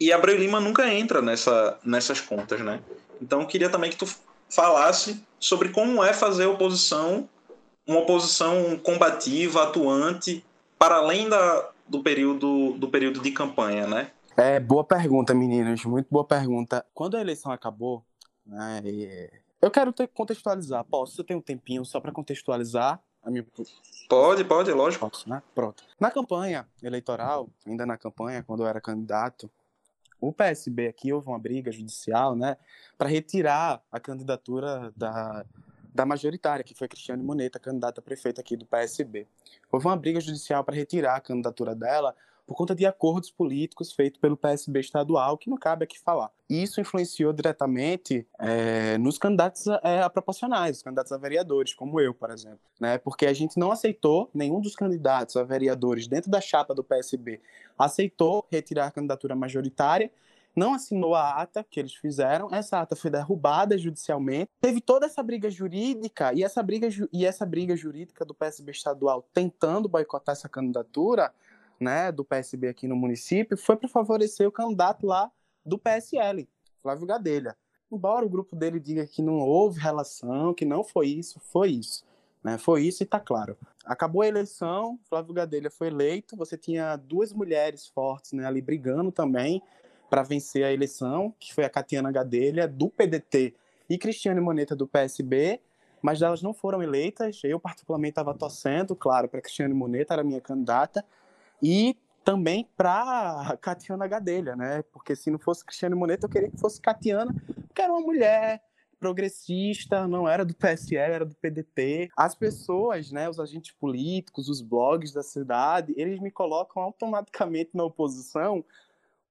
e Abreu Lima nunca entra nessa, nessas contas, né? Então eu queria também que tu falasse sobre como é fazer oposição uma oposição combativa, atuante, para além da, do, período, do período de campanha, né? É, boa pergunta, meninos, muito boa pergunta. Quando a eleição acabou, né, eu quero ter, contextualizar. Posso? Você tem um tempinho só para contextualizar a minha... Pode, pode, lógico. Posso, né? Pronto. Na campanha eleitoral, ainda na campanha, quando eu era candidato, o PSB aqui houve uma briga judicial, né, para retirar a candidatura da da majoritária, que foi Cristiane Moneta, candidata a prefeita aqui do PSB. Houve uma briga judicial para retirar a candidatura dela por conta de acordos políticos feitos pelo PSB estadual, que não cabe aqui falar. Isso influenciou diretamente é, nos candidatos a, é, a, proporcionais, os candidatos a vereadores, como eu, por exemplo. Né? Porque a gente não aceitou, nenhum dos candidatos a vereadores dentro da chapa do PSB aceitou retirar a candidatura majoritária não assinou a ata que eles fizeram, essa ata foi derrubada judicialmente. Teve toda essa briga jurídica e essa briga, e essa briga jurídica do PSB estadual tentando boicotar essa candidatura, né, do PSB aqui no município, foi para favorecer o candidato lá do PSL, Flávio Gadelha. Embora o grupo dele diga que não houve relação, que não foi isso, foi isso. Né? Foi isso e está claro. Acabou a eleição, Flávio Gadelha foi eleito, você tinha duas mulheres fortes né, ali brigando também para vencer a eleição, que foi a Catiana Gadelha, do PDT, e Cristiane Moneta, do PSB, mas elas não foram eleitas. Eu, particularmente, estava torcendo, claro, para Cristiane Moneta, era minha candidata, e também para (laughs) Catiana Gadelha, né? Porque se não fosse Cristiane Moneta, eu queria que fosse Catiana, porque era uma mulher progressista, não era do PSL, era do PDT. As pessoas, né, os agentes políticos, os blogs da cidade, eles me colocam automaticamente na oposição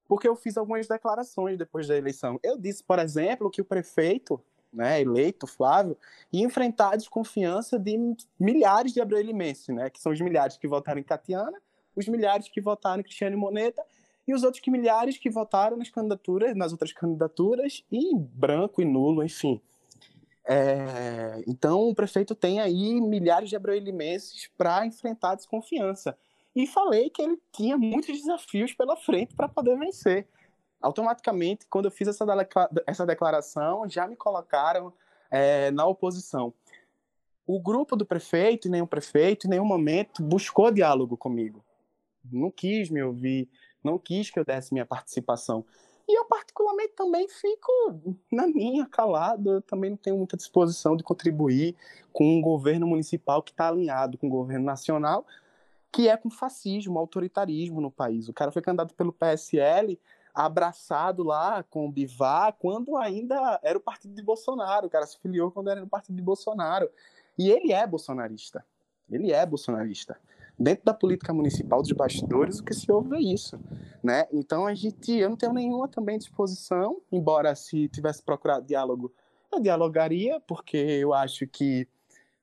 porque eu fiz algumas declarações depois da eleição. Eu disse, por exemplo, que o prefeito, né, eleito, Flávio, ia enfrentar a desconfiança de milhares de abreulimenses, né, que são os milhares que votaram em Catiana, os milhares que votaram em Cristiane Moneta e os outros que milhares que votaram nas candidaturas, nas outras candidaturas, e branco e nulo, enfim. É, então, o prefeito tem aí milhares de abreulimenses para enfrentar a desconfiança e falei que ele tinha muitos desafios pela frente para poder vencer. Automaticamente, quando eu fiz essa, essa declaração, já me colocaram é, na oposição. O grupo do prefeito, o prefeito, em nenhum momento buscou diálogo comigo. Não quis me ouvir, não quis que eu desse minha participação. E eu, particularmente, também fico na minha, calado. Eu também não tenho muita disposição de contribuir com um governo municipal que está alinhado com o governo nacional, que é com fascismo, autoritarismo no país. O cara foi candidato pelo PSL, abraçado lá com o Bivar, quando ainda era o partido de Bolsonaro. O cara se filiou quando era no partido de Bolsonaro. E ele é bolsonarista. Ele é bolsonarista. Dentro da política municipal dos bastidores, o que se ouve é isso, né? Então a gente, eu não tenho nenhuma também disposição, embora se tivesse procurado diálogo, eu dialogaria, porque eu acho que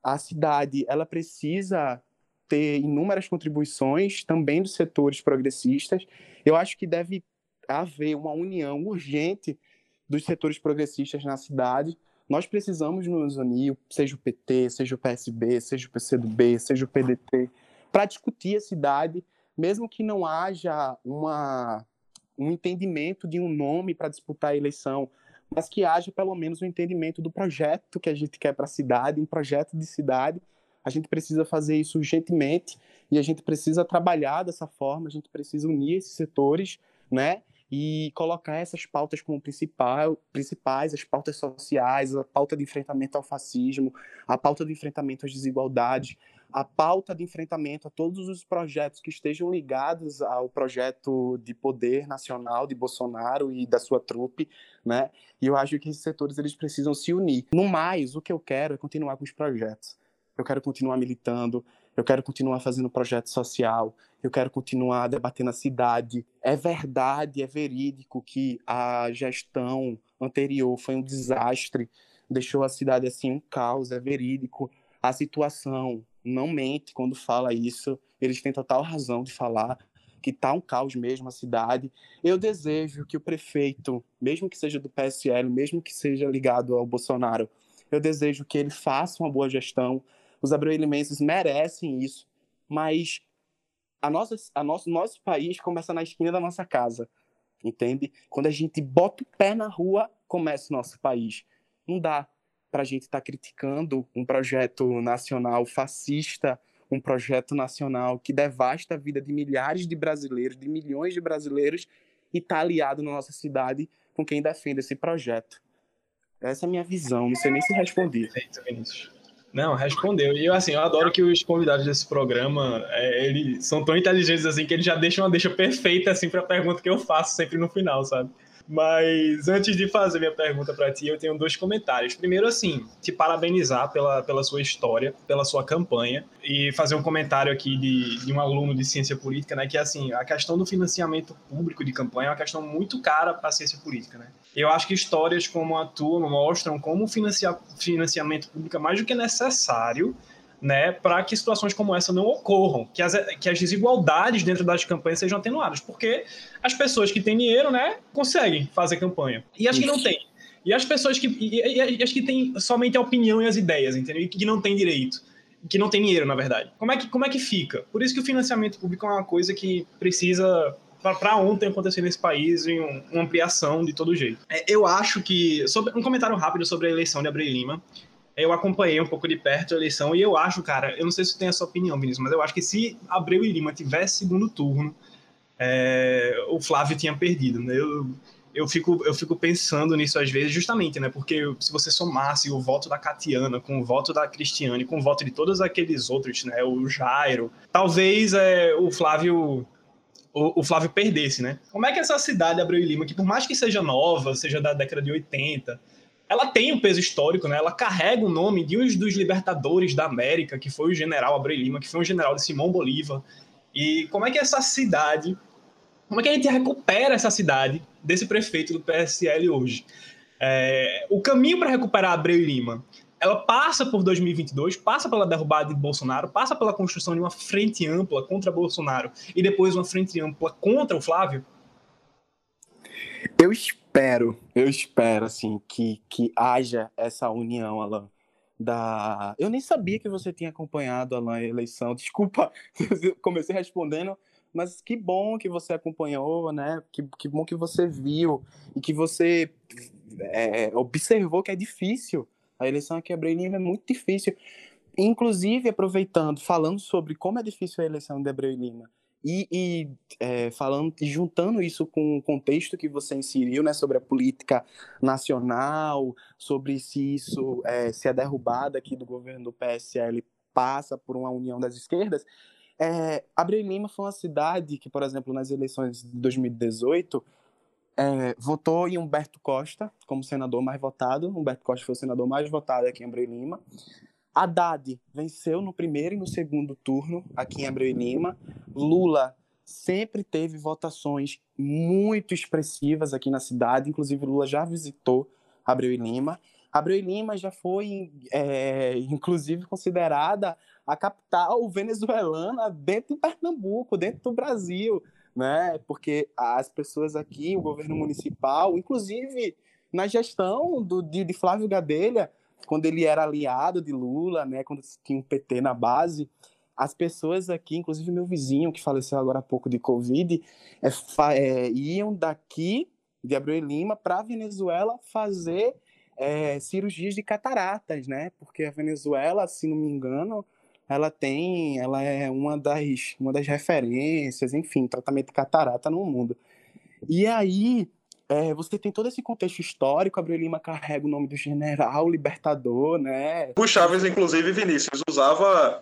a cidade ela precisa ter inúmeras contribuições também dos setores progressistas. Eu acho que deve haver uma união urgente dos setores progressistas na cidade. Nós precisamos nos unir, seja o PT, seja o PSB, seja o PCdoB, seja o PDT, para discutir a cidade, mesmo que não haja uma, um entendimento de um nome para disputar a eleição, mas que haja pelo menos um entendimento do projeto que a gente quer para a cidade, um projeto de cidade a gente precisa fazer isso urgentemente e a gente precisa trabalhar dessa forma, a gente precisa unir esses setores, né? e colocar essas pautas como principal, principais, as pautas sociais, a pauta de enfrentamento ao fascismo, a pauta de enfrentamento às desigualdades, a pauta de enfrentamento a todos os projetos que estejam ligados ao projeto de poder nacional de Bolsonaro e da sua trupe, né? E eu acho que esses setores eles precisam se unir. No mais, o que eu quero é continuar com os projetos. Eu quero continuar militando, eu quero continuar fazendo projeto social, eu quero continuar debatendo a cidade. É verdade, é verídico que a gestão anterior foi um desastre, deixou a cidade assim um caos, é verídico. A situação não mente quando fala isso, eles têm total razão de falar que está um caos mesmo a cidade. Eu desejo que o prefeito, mesmo que seja do PSL, mesmo que seja ligado ao Bolsonaro, eu desejo que ele faça uma boa gestão. Os abreuelimenses merecem isso, mas a nossa, a nosso, nosso país começa na esquina da nossa casa, entende? Quando a gente bota o pé na rua, começa o nosso país. Não dá para a gente estar tá criticando um projeto nacional fascista, um projeto nacional que devasta a vida de milhares de brasileiros, de milhões de brasileiros, e está aliado na nossa cidade com quem defende esse projeto. Essa é a minha visão, não sei nem se respondi. Não, respondeu. E assim, eu adoro que os convidados desse programa, é, eles são tão inteligentes assim que eles já deixam uma deixa perfeita assim para a pergunta que eu faço sempre no final, sabe? Mas antes de fazer minha pergunta para ti, eu tenho dois comentários. Primeiro, assim, te parabenizar pela, pela sua história, pela sua campanha, e fazer um comentário aqui de, de um aluno de ciência política, né? Que assim, a questão do financiamento público de campanha é uma questão muito cara para a ciência política, né? Eu acho que histórias como a tua mostram como o financia, financiamento público é mais do que necessário né, para que situações como essa não ocorram, que as, que as desigualdades dentro das campanhas sejam atenuadas, porque as pessoas que têm dinheiro, né, conseguem fazer campanha, e as que não têm. E as pessoas que. E, e, e as que têm somente a opinião e as ideias, entendeu? E que não têm direito. Que não têm dinheiro, na verdade. Como é, que, como é que fica? Por isso que o financiamento público é uma coisa que precisa para ontem acontecer nesse país em um, uma ampliação de todo jeito. É, eu acho que. Sobre, um comentário rápido sobre a eleição de Abril Lima eu acompanhei um pouco de perto a eleição e eu acho, cara, eu não sei se tem a sua opinião, Vinícius, mas eu acho que se Abreu e Lima tivesse segundo turno, é, o Flávio tinha perdido, né? Eu, eu fico, eu fico pensando nisso às vezes, justamente, né? Porque se você somasse o voto da Catiana com o voto da Cristiane, com o voto de todos aqueles outros, né? O Jairo, talvez é, o Flávio o, o, Flávio perdesse, né? Como é que essa cidade, Abreu e Lima, que por mais que seja nova, seja da década de 80, ela tem um peso histórico, né? Ela carrega o nome de um dos libertadores da América, que foi o general Abreu Lima, que foi um general de Simão Bolívar. E como é que essa cidade, como é que a gente recupera essa cidade desse prefeito do PSL hoje? É, o caminho para recuperar Abreu Lima, ela passa por 2022, passa pela derrubada de Bolsonaro, passa pela construção de uma frente ampla contra Bolsonaro e depois uma frente ampla contra o Flávio? Eu espero, eu espero, assim, que, que haja essa união, Alan. Da... Eu nem sabia que você tinha acompanhado, a eleição. (laughs) Desculpa, comecei respondendo, mas que bom que você acompanhou, né? Que, que bom que você viu e que você é, observou que é difícil. A eleição aqui Abreu Lima é muito difícil. Inclusive, aproveitando, falando sobre como é difícil a eleição de Abreu e, e é, falando, juntando isso com o contexto que você inseriu, né, sobre a política nacional, sobre se isso, é, se a derrubada aqui do governo do PSL passa por uma união das esquerdas, é, Abreu Lima foi uma cidade que, por exemplo, nas eleições de 2018, é, votou em Humberto Costa como senador mais votado. Humberto Costa foi o senador mais votado aqui em Abreu Lima. Haddad venceu no primeiro e no segundo turno aqui em Abreu e Lima. Lula sempre teve votações muito expressivas aqui na cidade, inclusive Lula já visitou Abreu e Lima. Abreu e Lima já foi, é, inclusive, considerada a capital venezuelana dentro de Pernambuco, dentro do Brasil, né? Porque as pessoas aqui, o governo municipal, inclusive na gestão do, de, de Flávio Gadelha, quando ele era aliado de Lula, né, quando tinha um PT na base, as pessoas aqui, inclusive meu vizinho que faleceu agora há pouco de Covid, é, é, iam daqui de Abreu Lima para Venezuela fazer é, cirurgias de cataratas, né? Porque a Venezuela, se não me engano, ela tem, ela é uma das, uma das referências, enfim, tratamento de catarata no mundo. E aí, é, você tem todo esse contexto histórico, Abreu Lima carrega o nome do general libertador, né? O Chaves, inclusive, Vinícius, usava.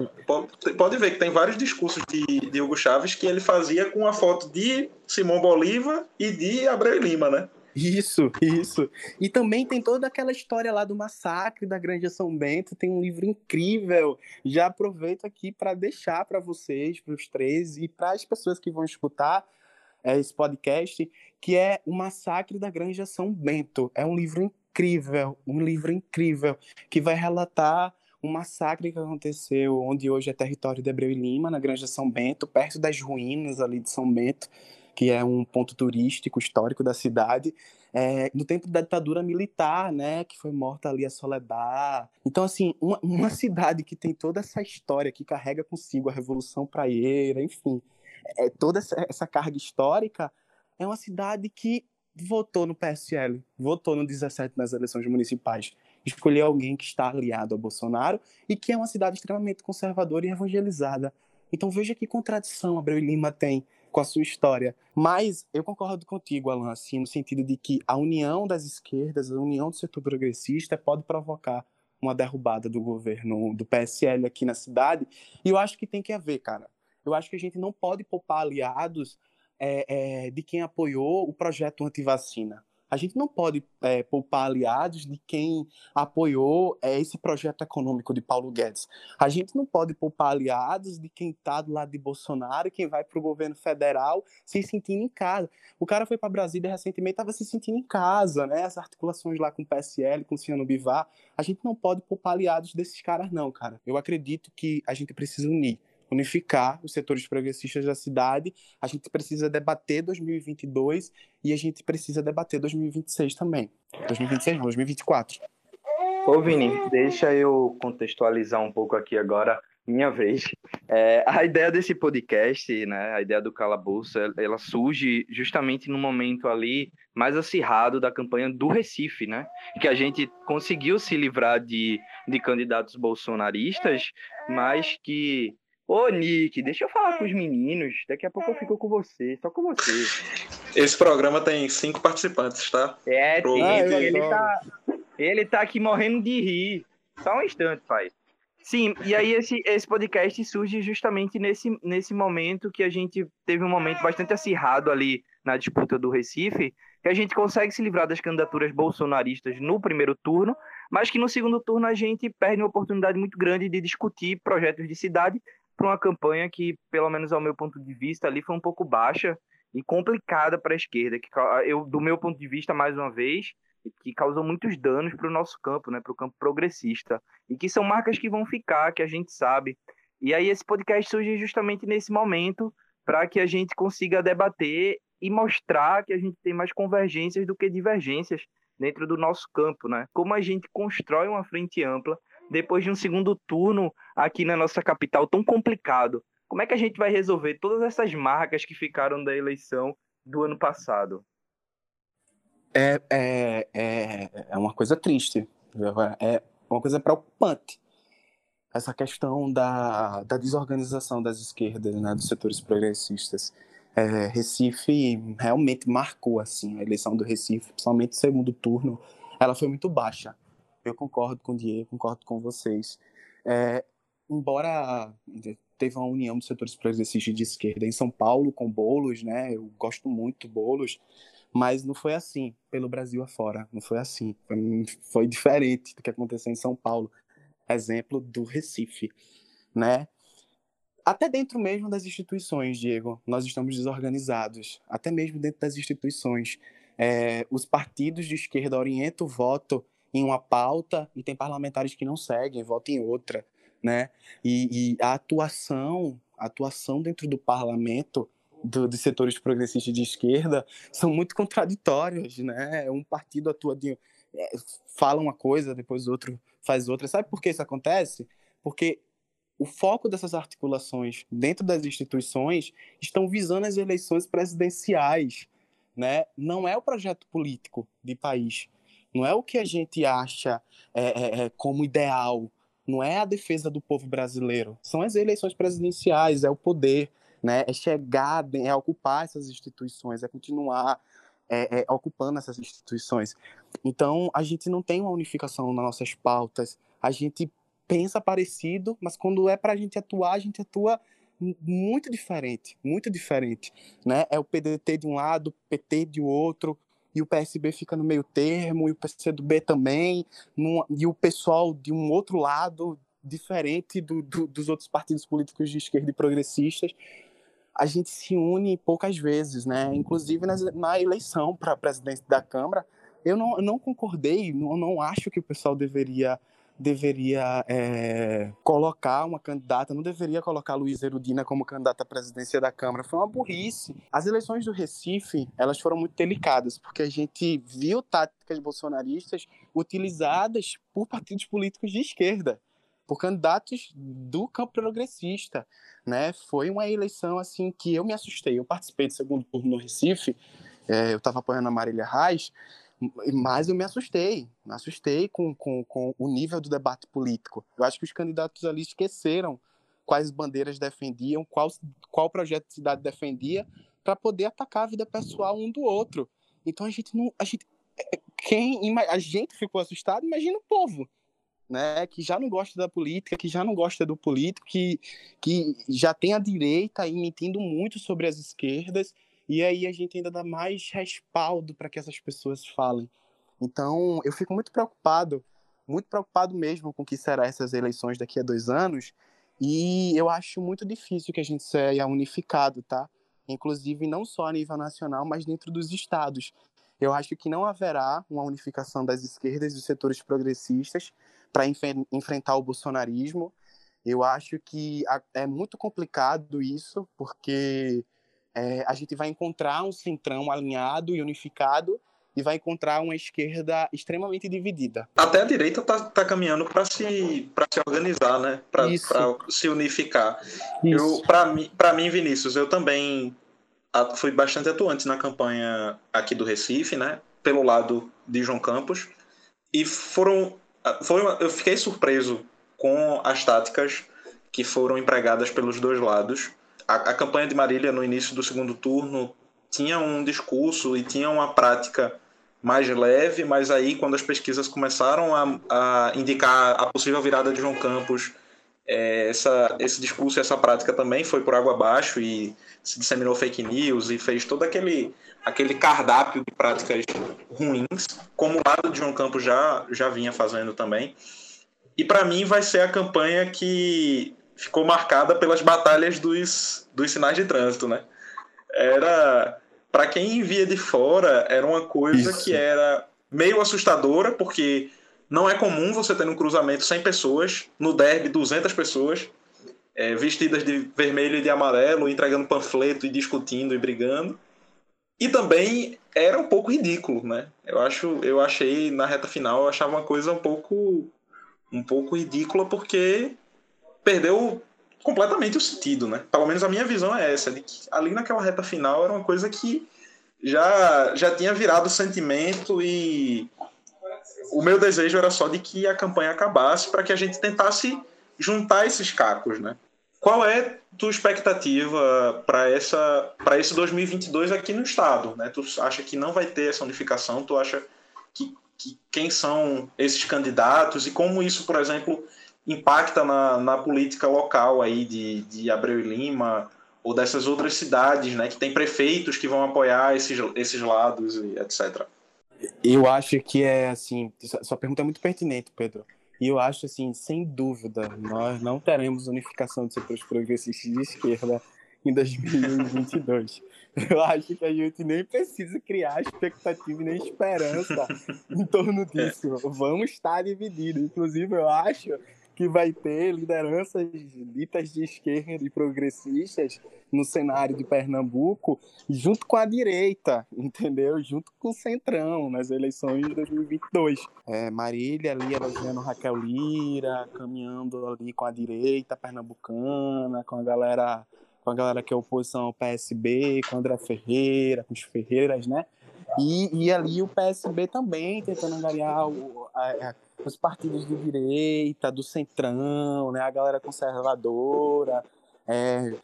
Pode ver que tem vários discursos de, de Hugo Chaves que ele fazia com a foto de Simão Bolívar e de Abreu Lima, né? Isso, isso. E também tem toda aquela história lá do massacre da Grande São Bento. Tem um livro incrível. Já aproveito aqui para deixar para vocês, para os três e para as pessoas que vão escutar é, esse podcast, que é O Massacre da Granja São Bento. É um livro incrível, um livro incrível, que vai relatar um massacre que aconteceu onde hoje é território de Abreu e Lima, na Granja São Bento, perto das ruínas ali de São Bento, que é um ponto turístico histórico da cidade, é, no tempo da ditadura militar, né, que foi morta ali a Soledad. Então, assim, uma, uma (laughs) cidade que tem toda essa história, que carrega consigo a Revolução Praieira, enfim, é, toda essa, essa carga histórica, é uma cidade que votou no PSL, votou no 17 nas eleições municipais, escolheu alguém que está aliado a Bolsonaro e que é uma cidade extremamente conservadora e evangelizada. Então veja que contradição Abreu Lima tem com a sua história. Mas eu concordo contigo, Alan, assim, no sentido de que a união das esquerdas, a união do setor progressista pode provocar uma derrubada do governo do PSL aqui na cidade. E eu acho que tem que haver, cara. Eu acho que a gente não pode poupar aliados é, é, de quem apoiou o projeto anti-vacina. A gente não pode é, poupar aliados de quem apoiou é, esse projeto econômico de Paulo Guedes. A gente não pode poupar aliados de quem está do lado de Bolsonaro quem vai para o governo federal se sentindo em casa. O cara foi para Brasília recentemente estava se sentindo em casa, né? As articulações lá com o PSL, com o Ciano Bivar. A gente não pode poupar aliados desses caras, não, cara. Eu acredito que a gente precisa unir unificar os setores progressistas da cidade. A gente precisa debater 2022 e a gente precisa debater 2026 também. 2026 não, 2024. Ô Vini, deixa eu contextualizar um pouco aqui agora, minha vez. É, a ideia desse podcast, né, a ideia do calabouço, ela surge justamente no momento ali mais acirrado da campanha do Recife, né? Que a gente conseguiu se livrar de, de candidatos bolsonaristas, mas que Ô, Nick, deixa eu falar com os meninos. Daqui a pouco eu fico com você, só com você. Esse programa tem cinco participantes, tá? É, tem, ele, tá, ele tá aqui morrendo de rir. Só um instante, pai. Sim, e aí esse, esse podcast surge justamente nesse, nesse momento que a gente teve um momento bastante acirrado ali na disputa do Recife, que a gente consegue se livrar das candidaturas bolsonaristas no primeiro turno, mas que no segundo turno a gente perde uma oportunidade muito grande de discutir projetos de cidade para uma campanha que, pelo menos ao meu ponto de vista, ali foi um pouco baixa e complicada para a esquerda, que eu, do meu ponto de vista, mais uma vez, que causou muitos danos para o nosso campo, né, para o campo progressista, e que são marcas que vão ficar, que a gente sabe. E aí esse podcast surge justamente nesse momento para que a gente consiga debater e mostrar que a gente tem mais convergências do que divergências dentro do nosso campo, né? Como a gente constrói uma frente ampla depois de um segundo turno aqui na nossa capital tão complicado. Como é que a gente vai resolver todas essas marcas que ficaram da eleição do ano passado? É, é, é, é uma coisa triste, é uma coisa preocupante. Essa questão da, da desorganização das esquerdas, né, dos setores progressistas. É, Recife realmente marcou assim a eleição do Recife, principalmente o segundo turno, ela foi muito baixa. Eu concordo com o Diego, concordo com vocês. É, embora teve uma união dos setores progressistas de esquerda em São Paulo com Bolos, né? Eu gosto muito Bolos, mas não foi assim pelo Brasil afora, não foi assim. Foi diferente do que aconteceu em São Paulo. Exemplo do Recife, né? Até dentro mesmo das instituições, Diego, nós estamos desorganizados. Até mesmo dentro das instituições. É, os partidos de esquerda orientam o voto em uma pauta e tem parlamentares que não seguem, votam em outra, né? E, e a atuação, a atuação dentro do parlamento do, dos setores progressistas de esquerda são muito contraditórias, né? Um partido atua de é, fala uma coisa, depois outro faz outra. Sabe por que isso acontece? Porque o foco dessas articulações dentro das instituições estão visando as eleições presidenciais, né? Não é o projeto político de país não é o que a gente acha é, é, é, como ideal, não é a defesa do povo brasileiro, são as eleições presidenciais, é o poder, né? É chegar, é ocupar essas instituições, é continuar é, é, ocupando essas instituições. Então, a gente não tem uma unificação nas nossas pautas. A gente pensa parecido, mas quando é para a gente atuar, a gente atua muito diferente, muito diferente, né? É o PDT de um lado, PT de outro, e o PSB fica no meio termo, e o PCdoB também, num, e o pessoal de um outro lado, diferente do, do, dos outros partidos políticos de esquerda e progressistas, a gente se une poucas vezes, né? Inclusive na, na eleição para presidente da Câmara, eu não, não concordei, não, não acho que o pessoal deveria deveria é, colocar uma candidata, não deveria colocar Luiz Erudina como candidata à presidência da Câmara. Foi uma burrice. As eleições do Recife, elas foram muito delicadas, porque a gente viu táticas bolsonaristas utilizadas por partidos políticos de esquerda, por candidatos do campo progressista, né? Foi uma eleição assim que eu me assustei. Eu participei do segundo turno no Recife, é, eu estava apoiando a Marília Reis, mas eu me assustei, me assustei com, com, com o nível do debate político. Eu acho que os candidatos ali esqueceram quais bandeiras defendiam, qual, qual projeto de cidade defendia, para poder atacar a vida pessoal um do outro. Então a gente não. A gente, quem, a gente ficou assustado, imagina o povo. Né, que já não gosta da política, que já não gosta do político, que, que já tem a direita aí mentindo muito sobre as esquerdas e aí a gente ainda dá mais respaldo para que essas pessoas falem. Então, eu fico muito preocupado, muito preocupado mesmo com o que será essas eleições daqui a dois anos. E eu acho muito difícil que a gente saia unificado, tá? Inclusive, não só a nível nacional, mas dentro dos estados. Eu acho que não haverá uma unificação das esquerdas e dos setores progressistas para enf enfrentar o bolsonarismo. Eu acho que é muito complicado isso, porque é, a gente vai encontrar um centrão alinhado e unificado e vai encontrar uma esquerda extremamente dividida. Até a direita está tá caminhando para se, se organizar, né? Para se unificar. Para mim, Vinícius, eu também fui bastante atuante na campanha aqui do Recife, né? Pelo lado de João Campos. E foram. Foi uma, eu fiquei surpreso com as táticas que foram empregadas pelos dois lados a, a campanha de Marília no início do segundo turno tinha um discurso e tinha uma prática mais leve, mas aí quando as pesquisas começaram a, a indicar a possível virada de João Campos, é, essa, esse discurso e essa prática também foi por água abaixo e se disseminou fake news e fez todo aquele, aquele cardápio de práticas ruins, como o lado de João Campos já, já vinha fazendo também. E para mim vai ser a campanha que ficou marcada pelas batalhas dos, dos sinais de trânsito, né? Era para quem via de fora, era uma coisa Isso. que era meio assustadora, porque não é comum você ter um cruzamento 100 pessoas, no derby 200 pessoas, é, vestidas de vermelho e de amarelo, entregando panfleto e discutindo e brigando. E também era um pouco ridículo, né? Eu acho, eu achei na reta final, eu achava uma coisa um pouco um pouco ridícula porque perdeu completamente o sentido, né? Pelo menos a minha visão é essa, de que ali naquela reta final era uma coisa que já, já tinha virado sentimento e o meu desejo era só de que a campanha acabasse para que a gente tentasse juntar esses cacos, né? Qual é tua expectativa para essa para esse 2022 aqui no estado, né? Tu acha que não vai ter essa unificação? Tu acha que, que quem são esses candidatos e como isso, por exemplo, impacta na, na política local aí de, de Abreu e Lima ou dessas outras cidades, né, que tem prefeitos que vão apoiar esses, esses lados e etc. Eu acho que é assim, sua pergunta é muito pertinente, Pedro. E eu acho assim, sem dúvida, nós não teremos unificação de setores progressistas de esquerda em 2022. Eu acho que a gente nem precisa criar expectativa nem esperança em torno disso. Vamos estar divididos. Inclusive, eu acho que vai ter lideranças ditas de esquerda e progressistas no cenário de Pernambuco, junto com a direita, entendeu? Junto com o Centrão, nas eleições de 2022. É, Marília ali elegendo Raquel Lira, caminhando ali com a direita pernambucana, com a galera, com a galera que é oposição ao PSB, com André Ferreira, com os Ferreiras, né? E, e ali o PSB também tentando angariar o, a, a os partidos de direita, do centrão, né, a galera conservadora, é,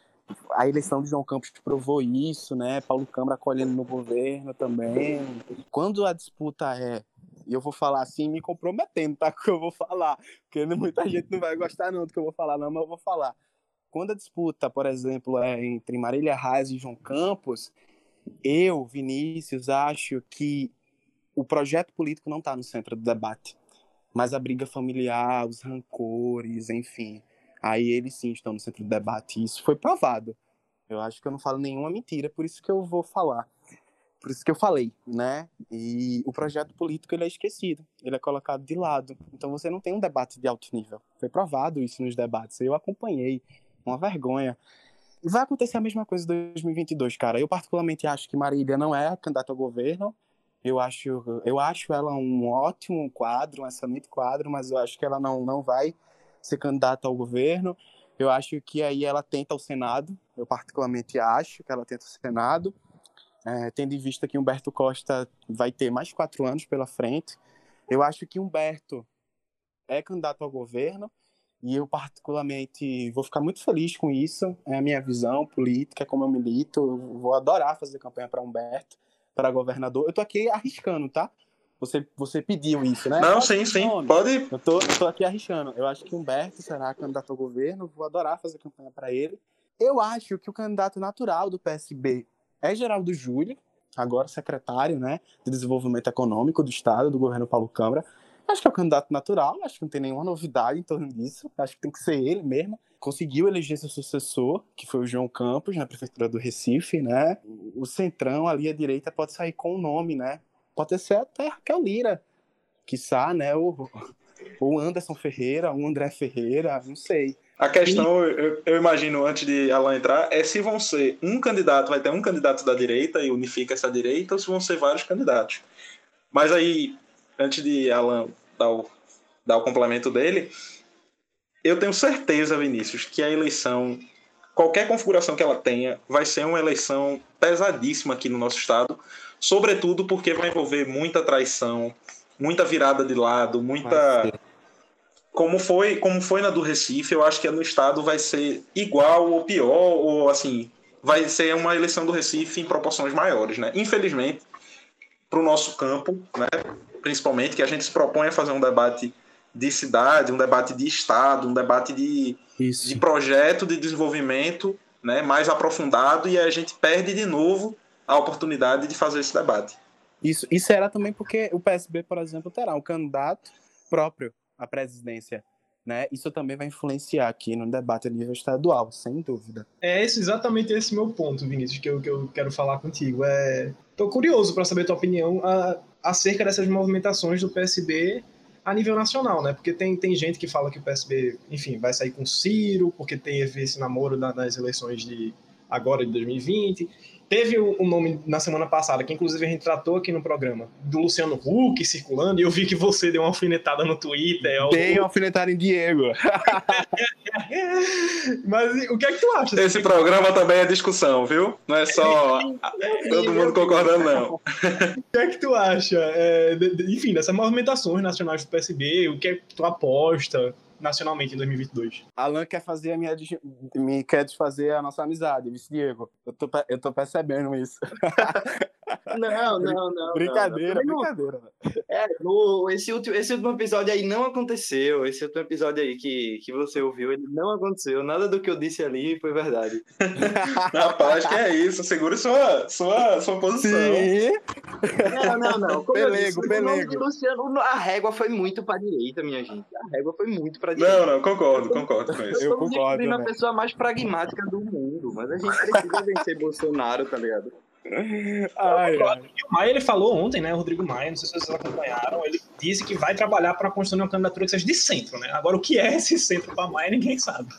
a eleição de João Campos provou isso, né? Paulo Câmara acolhendo no governo também. Quando a disputa é e eu vou falar assim, me comprometendo, tá? Com (laughs) o que eu vou falar. Porque muita gente não vai gostar não do que eu vou falar, não, mas eu vou falar. Quando a disputa, por exemplo, é entre Marília Reis e João Campos, eu, Vinícius, acho que o projeto político não está no centro do debate, mas a briga familiar, os rancores, enfim. Aí eles sim estão no centro do debate. E isso foi provado. Eu acho que eu não falo nenhuma mentira, por isso que eu vou falar. Por isso que eu falei, né? E o projeto político ele é esquecido, ele é colocado de lado. Então você não tem um debate de alto nível. Foi provado isso nos debates. Eu acompanhei, uma vergonha. Vai acontecer a mesma coisa em 2022, cara. Eu particularmente acho que Marília não é candidata ao governo. Eu acho, eu acho ela um ótimo quadro, um excelente quadro, mas eu acho que ela não, não vai ser candidata ao governo. Eu acho que aí ela tenta o Senado. Eu particularmente acho que ela tenta o Senado é, tendo em vista que Humberto Costa vai ter mais quatro anos pela frente. Eu acho que Humberto é candidato ao governo e eu particularmente vou ficar muito feliz com isso. É a minha visão política, é como eu milito. Eu vou adorar fazer campanha para Humberto, para governador. Eu tô aqui arriscando, tá? Você, você pediu isso, né? Não, sim, sim. Nome. Pode. Eu tô, eu tô aqui arriscando. Eu acho que Humberto será candidato ao governo. Vou adorar fazer campanha para ele. Eu acho que o candidato natural do PSB é Geraldo Júlio, agora secretário né, de Desenvolvimento Econômico do Estado, do governo Paulo Câmara. Acho que é o candidato natural, acho que não tem nenhuma novidade em torno disso, acho que tem que ser ele mesmo. Conseguiu eleger seu sucessor, que foi o João Campos, na prefeitura do Recife, né? O centrão ali à direita pode sair com o nome, né? Pode ser até Raquel Lira, quiçá, né? O, o Anderson Ferreira, o André Ferreira, não sei. A questão, eu, eu, imagino, antes de Alan entrar, é se vão ser um candidato, vai ter um candidato da direita e unifica essa direita, ou se vão ser vários candidatos. Mas aí, antes de Alan dar o, dar o complemento dele, eu tenho certeza, Vinícius, que a eleição, qualquer configuração que ela tenha, vai ser uma eleição pesadíssima aqui no nosso estado, sobretudo porque vai envolver muita traição, muita virada de lado, muita como foi, como foi na do Recife, eu acho que no estado vai ser igual ou pior, ou assim, vai ser uma eleição do Recife em proporções maiores, né? Infelizmente, para o nosso campo, né? Principalmente, que a gente se propõe a fazer um debate de cidade, um debate de estado, um debate de, de projeto de desenvolvimento né? mais aprofundado, e a gente perde de novo a oportunidade de fazer esse debate. Isso, isso era também porque o PSB, por exemplo, terá um candidato próprio a presidência. Né? Isso também vai influenciar aqui no debate a nível estadual, sem dúvida. É esse, exatamente esse meu ponto, Vinícius, que eu, que eu quero falar contigo. É... Tô curioso para saber a tua opinião a, acerca dessas movimentações do PSB a nível nacional, né? Porque tem, tem gente que fala que o PSB, enfim, vai sair com Ciro, porque teve esse namoro nas eleições de agora de 2020. Teve o, um nome na semana passada, que inclusive a gente tratou aqui no programa, do Luciano Huck circulando, e eu vi que você deu uma alfinetada no Twitter. Dei uma alfinetada em Diego. (laughs) Mas o que é que tu acha? Esse programa também é discussão, viu? Não é só (laughs) todo mundo concordando, não. (laughs) o que é que tu acha? É, enfim, dessas movimentações nacionais do PSB, o que é que tu aposta? Nacionalmente em 2022. Alan quer fazer a minha me quer desfazer a nossa amizade, vice Diego. Eu tô, eu tô percebendo isso. (laughs) Não, não, não. Brincadeira, não, não. brincadeira. É, no, esse, último, esse último episódio aí não aconteceu. Esse último episódio aí que, que você ouviu, ele não aconteceu. Nada do que eu disse ali foi verdade. (laughs) Rapaz, que é isso. Segure sua, sua, sua posição. Sim. Não, não, não. Como pelego, disse, pelego. Luciano, a régua foi muito pra direita, minha gente. A régua foi muito pra direita. Não, não, concordo, concordo com isso. Eu concordo. Eu a pessoa mais pragmática do mundo, mas a gente precisa vencer Bolsonaro, tá ligado? Ai. O Maia ele falou ontem, né? O Rodrigo Maia, não sei se vocês acompanharam, ele disse que vai trabalhar para construir uma candidatura que seja de centro, né? Agora, o que é esse centro para Maia, ninguém sabe.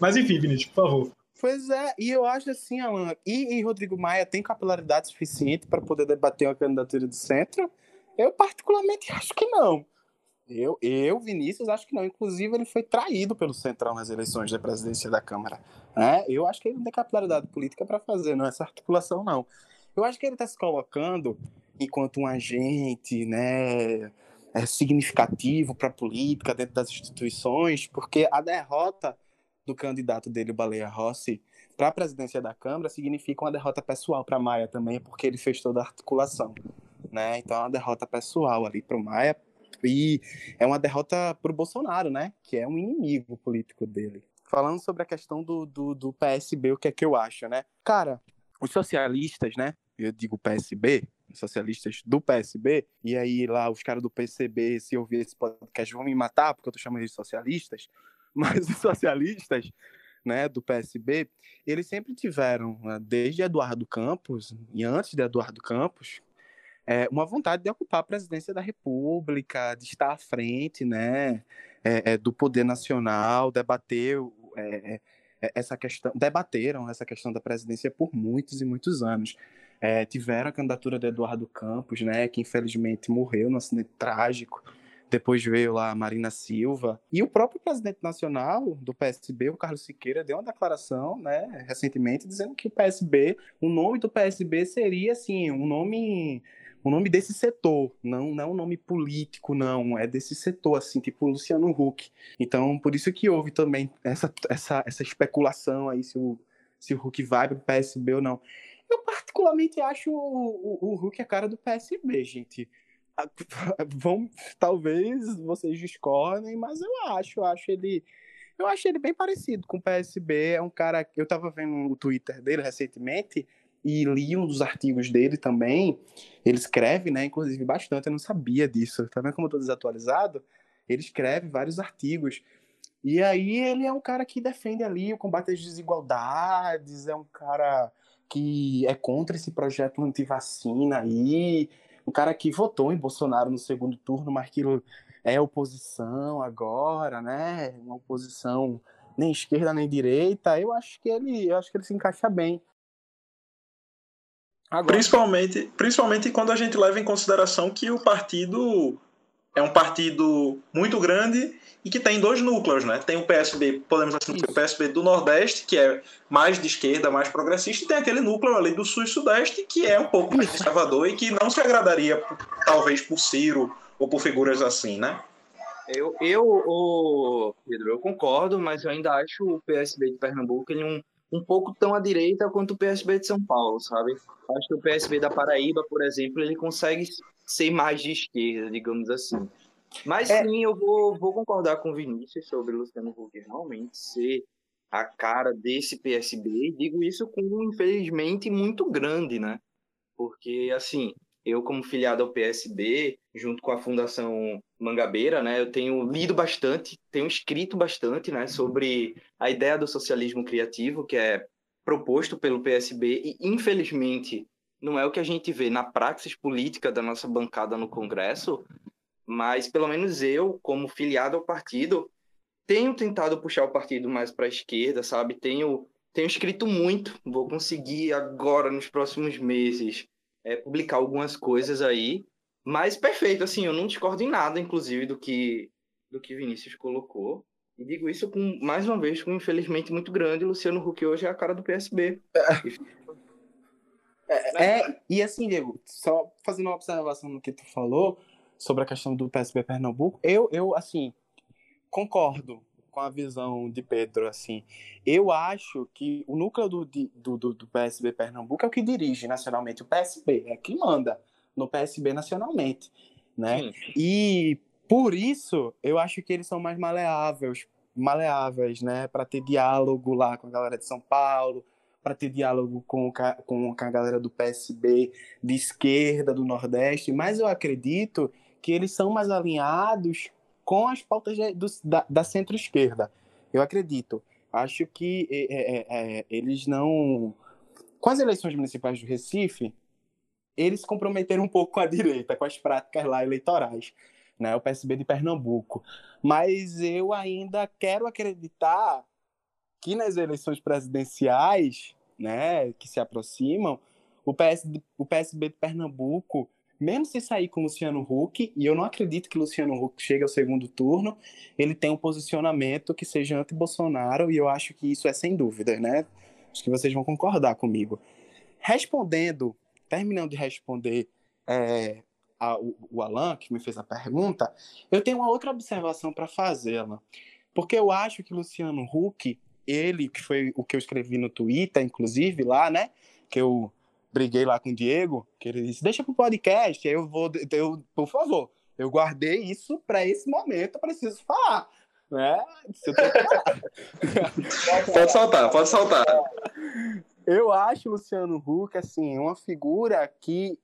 Mas enfim, Vinícius, por favor. Pois é, e eu acho assim, Alan, e, e Rodrigo Maia tem capilaridade suficiente para poder debater uma candidatura de centro? Eu particularmente acho que não. Eu, eu, Vinícius, acho que não. Inclusive, ele foi traído pelo Centrão nas eleições da presidência da Câmara. É, eu acho que ele não tem capilaridade política para fazer não, essa articulação, não. Eu acho que ele está se colocando enquanto um agente né, é significativo para a política dentro das instituições, porque a derrota do candidato dele, o Baleia Rossi, para a presidência da Câmara, significa uma derrota pessoal para Maia também, porque ele fez toda a articulação. Né? Então é uma derrota pessoal ali para o Maia, e é uma derrota para o Bolsonaro, né? Que é um inimigo político dele. Falando sobre a questão do, do, do PSB, o que é que eu acho, né? Cara, os socialistas, né? Eu digo PSB, socialistas do PSB, e aí lá os caras do PCB, se ouvir esse podcast, vão me matar, porque eu tô chamando de socialistas, (laughs) mas os socialistas, né, do PSB, eles sempre tiveram, né, desde Eduardo Campos, e antes de Eduardo Campos, é, uma vontade de ocupar a presidência da República, de estar à frente, né, é, é, do poder nacional, debater é, é, essa questão, debateram essa questão da presidência por muitos e muitos anos. Tiveram a candidatura de Eduardo Campos, né, que infelizmente morreu num acidente trágico. Depois veio lá a Marina Silva. E o próprio presidente nacional do PSB, o Carlos Siqueira, deu uma declaração, né, recentemente, dizendo que o PSB, o nome do PSB seria, assim, um nome o nome desse setor, não, não é um nome político, não, é desse setor, assim, tipo Luciano Huck. Então, por isso que houve também essa, essa, essa especulação aí se o, se o Huck vai para o PSB ou não. Eu particularmente acho o, o, o Huck a cara do PSB, gente. (laughs) Vão, talvez vocês discordem, mas eu acho, eu acho ele, eu acho ele bem parecido com o PSB. É um cara, eu tava vendo o Twitter dele recentemente e li um dos artigos dele também. Ele escreve, né, inclusive bastante, eu não sabia disso. Tá vendo como eu tô desatualizado? Ele escreve vários artigos. E aí ele é um cara que defende ali o combate às desigualdades, é um cara que é contra esse projeto anti-vacina aí, um cara que votou em Bolsonaro no segundo turno, mas que é oposição agora, né? Uma oposição nem esquerda nem direita. Eu acho que ele, eu acho que ele se encaixa bem Agora... Principalmente, principalmente quando a gente leva em consideração que o partido é um partido muito grande e que tem dois núcleos, né? Tem o PSB, podemos dizer, o PSB do Nordeste, que é mais de esquerda, mais progressista, e tem aquele núcleo ali do Sul e Sudeste, que é um pouco mais conservador e que não se agradaria, talvez, por Ciro ou por figuras assim, né? Eu, eu Pedro, eu concordo, mas eu ainda acho o PSB de Pernambuco ele um um pouco tão à direita quanto o PSB de São Paulo, sabe? Acho que o PSB da Paraíba, por exemplo, ele consegue ser mais de esquerda, digamos assim. Mas é... sim, eu vou, vou concordar com o Vinícius sobre o Luciano Huck realmente ser a cara desse PSB, e digo isso com, infelizmente, muito grande, né? Porque, assim, eu, como filiado ao PSB, junto com a Fundação Mangabeira, né, eu tenho lido bastante, tenho escrito bastante né, sobre a ideia do socialismo criativo, que é proposto pelo PSB, e infelizmente não é o que a gente vê na praxis política da nossa bancada no Congresso, mas pelo menos eu, como filiado ao partido, tenho tentado puxar o partido mais para a esquerda, sabe? Tenho, tenho escrito muito, vou conseguir agora, nos próximos meses, é, publicar algumas coisas aí. Mas perfeito, assim, eu não discordo em nada, inclusive, do que, do que Vinícius colocou. E digo isso com, mais uma vez, com infelizmente muito grande, Luciano Huck hoje é a cara do PSB. É, é, e assim, Diego, só fazendo uma observação no que tu falou sobre a questão do PSB Pernambuco, eu, eu assim, concordo com a visão de Pedro, assim. Eu acho que o núcleo do, do, do, do PSB Pernambuco é o que dirige nacionalmente o PSB, é quem manda no PSB nacionalmente, né? Sim. E por isso eu acho que eles são mais maleáveis, maleáveis, né, para ter diálogo lá com a galera de São Paulo, para ter diálogo com, com, com a galera do PSB de esquerda do Nordeste, mas eu acredito que eles são mais alinhados com as pautas do, da, da centro-esquerda. Eu acredito. Acho que é, é, é, é, eles não. Com as eleições municipais do Recife, eles se comprometeram um pouco com a direita, com as práticas lá eleitorais, né? o PSB de Pernambuco. Mas eu ainda quero acreditar que nas eleições presidenciais, né, que se aproximam, o, PS, o PSB de Pernambuco mesmo se sair com Luciano Huck, e eu não acredito que Luciano Huck chegue ao segundo turno, ele tem um posicionamento que seja anti-Bolsonaro, e eu acho que isso é sem dúvida, né? Acho que vocês vão concordar comigo. Respondendo, terminando de responder é, a, o, o Alan, que me fez a pergunta, eu tenho uma outra observação para fazer, Alan. Porque eu acho que Luciano Huck ele, que foi o que eu escrevi no Twitter, inclusive, lá, né? Que eu briguei lá com o Diego, que ele disse, deixa pro podcast, aí eu vou, eu, por favor, eu guardei isso para esse momento, eu preciso falar. Né? (laughs) pode soltar, pode soltar. Eu acho o Luciano Huck assim, uma figura que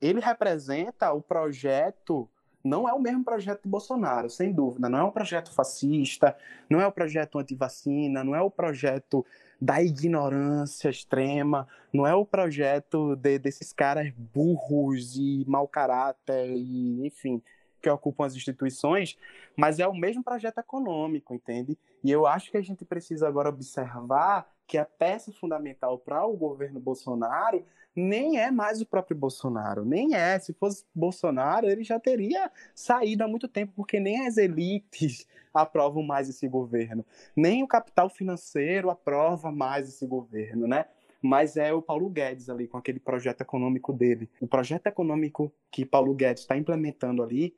ele representa o projeto não é o mesmo projeto do Bolsonaro, sem dúvida. Não é um projeto fascista, não é o um projeto anti-vacina, não é o projeto da ignorância extrema, não é o projeto de, desses caras burros e mau caráter, e, enfim, que ocupam as instituições, mas é o mesmo projeto econômico, entende? E eu acho que a gente precisa agora observar que a peça fundamental para o governo Bolsonaro nem é mais o próprio Bolsonaro, nem é. Se fosse Bolsonaro, ele já teria saído há muito tempo, porque nem as elites (laughs) aprovam mais esse governo, nem o capital financeiro aprova mais esse governo, né? Mas é o Paulo Guedes ali com aquele projeto econômico dele. O projeto econômico que Paulo Guedes está implementando ali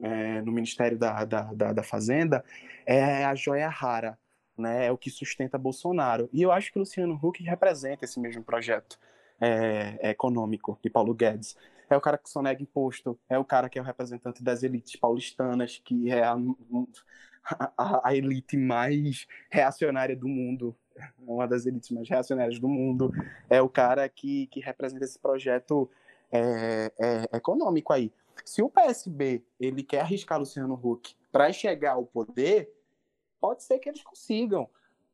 é, no Ministério da, da, da, da Fazenda é a joia rara, né? É o que sustenta Bolsonaro. E eu acho que Luciano Huck representa esse mesmo projeto é, é, econômico de Paulo Guedes. É o cara que sonega imposto, é o cara que é o representante das elites paulistanas, que é a, a, a elite mais reacionária do mundo, uma das elites mais reacionárias do mundo. É o cara que, que representa esse projeto é, é, econômico aí. Se o PSB ele quer arriscar Luciano Huck para chegar ao poder, pode ser que eles consigam,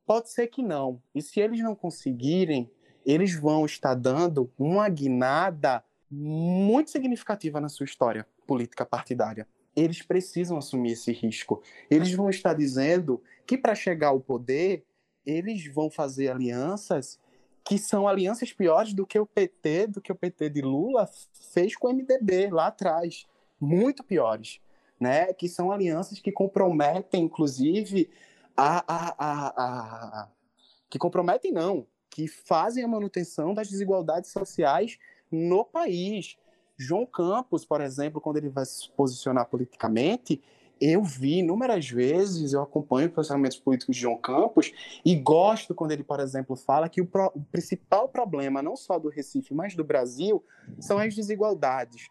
pode ser que não. E se eles não conseguirem, eles vão estar dando uma guinada muito significativa na sua história política partidária. Eles precisam assumir esse risco. Eles vão estar dizendo que para chegar ao poder, eles vão fazer alianças que são alianças piores do que o PT, do que o PT de Lula fez com o MDB lá atrás, muito piores, né? Que são alianças que comprometem, inclusive, a, a, a, a que comprometem não, que fazem a manutenção das desigualdades sociais no país. João Campos, por exemplo, quando ele vai se posicionar politicamente, eu vi inúmeras vezes, eu acompanho posicionamentos políticos de João Campos e gosto quando ele, por exemplo, fala que o, pro, o, principal problema, não só do Recife, mas do Brasil, são as desigualdades.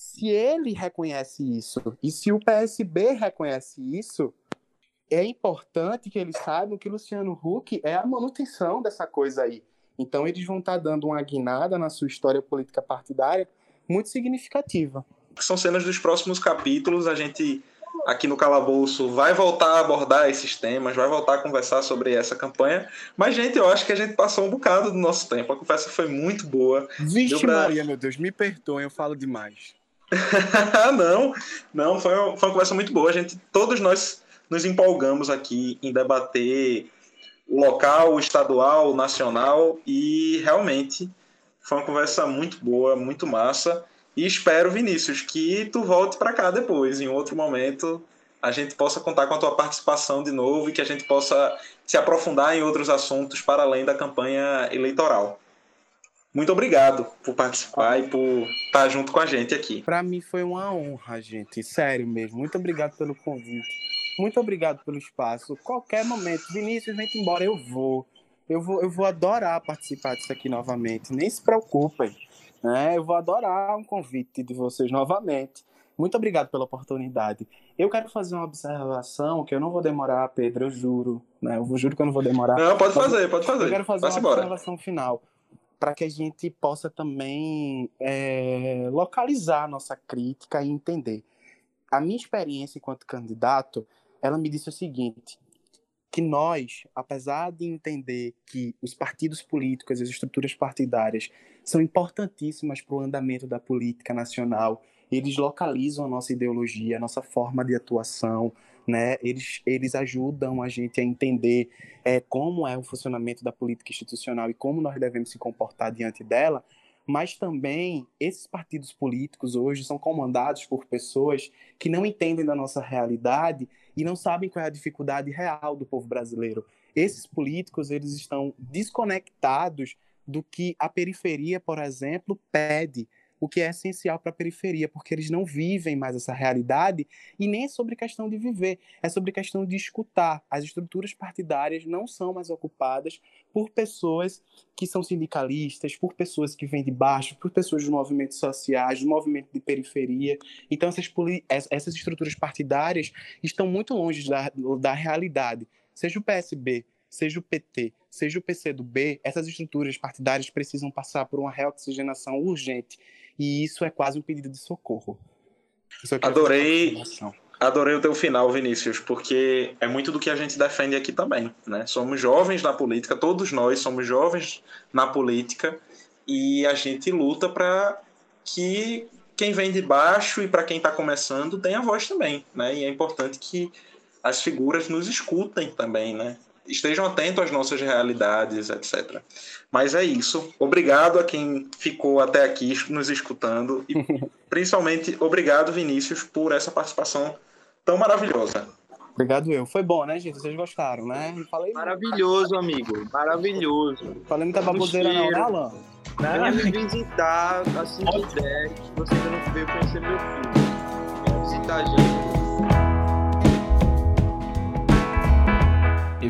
Se ele reconhece isso e se o PSB reconhece isso, é importante que eles saibam que Luciano Huck é a manutenção dessa coisa aí. Então eles vão estar tá dando uma guinada na sua história política partidária muito significativa. São cenas dos próximos capítulos, a gente aqui no Calabouço vai voltar a abordar esses temas, vai voltar a conversar sobre essa campanha. Mas, gente, eu acho que a gente passou um bocado do nosso tempo. A conversa foi muito boa. Vixe, pra... Maria, meu Deus, me perdoem, eu falo demais. (laughs) não, não, foi uma, foi uma conversa muito boa. A gente, todos nós nos empolgamos aqui em debater local, estadual, nacional e realmente foi uma conversa muito boa, muito massa. E espero, Vinícius, que tu volte para cá depois, em outro momento, a gente possa contar com a tua participação de novo e que a gente possa se aprofundar em outros assuntos para além da campanha eleitoral. Muito obrigado por participar e por estar junto com a gente aqui. Para mim foi uma honra, gente, sério mesmo. Muito obrigado pelo convite. Muito obrigado pelo espaço. Qualquer momento, Vinícius, vem embora, eu vou. Eu vou, eu vou adorar participar disso aqui novamente. Nem se preocupem. Né? Eu vou adorar um convite de vocês novamente. Muito obrigado pela oportunidade. Eu quero fazer uma observação que eu não vou demorar, Pedro, eu juro. Né? Eu juro que eu não vou demorar. Não, pode fazer, pode fazer. Eu quero fazer Vai uma embora. observação final para que a gente possa também é, localizar nossa crítica e entender. A minha experiência enquanto candidato ela me disse o seguinte: que nós, apesar de entender que os partidos políticos, as estruturas partidárias são importantíssimas para o andamento da política nacional, eles localizam a nossa ideologia, a nossa forma de atuação, né? Eles, eles ajudam a gente a entender é, como é o funcionamento da política institucional e como nós devemos se comportar diante dela mas também esses partidos políticos hoje são comandados por pessoas que não entendem da nossa realidade e não sabem qual é a dificuldade real do povo brasileiro. Esses políticos, eles estão desconectados do que a periferia, por exemplo, pede, o que é essencial para a periferia, porque eles não vivem mais essa realidade e nem é sobre questão de viver, é sobre questão de escutar. As estruturas partidárias não são mais ocupadas por pessoas que são sindicalistas, por pessoas que vêm de baixo, por pessoas dos movimentos sociais, do movimento de periferia. Então, essas, essas estruturas partidárias estão muito longe da, da realidade. Seja o PSB, seja o PT, seja o PCdoB, essas estruturas partidárias precisam passar por uma reoxigenação urgente. E isso é quase um pedido de socorro. Adorei, adorei o teu final, Vinícius, porque é muito do que a gente defende aqui também. Né? Somos jovens na política, todos nós somos jovens na política, e a gente luta para que quem vem de baixo e para quem está começando tenha voz também. Né? E é importante que as figuras nos escutem também, né? Estejam atentos às nossas realidades, etc. Mas é isso. Obrigado a quem ficou até aqui nos escutando e (laughs) principalmente obrigado, Vinícius, por essa participação tão maravilhosa. Obrigado eu. Foi bom, né, gente? Vocês gostaram, né? Falei Maravilhoso, amigo. Maravilhoso. Falei muita baboseira não, né, Alan? Venha me visitar assim que der, você ainda não veio conhecer meu filho. Venha visitar a gente.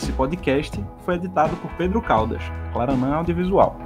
Esse podcast foi editado por Pedro Caldas, Claranã Audiovisual.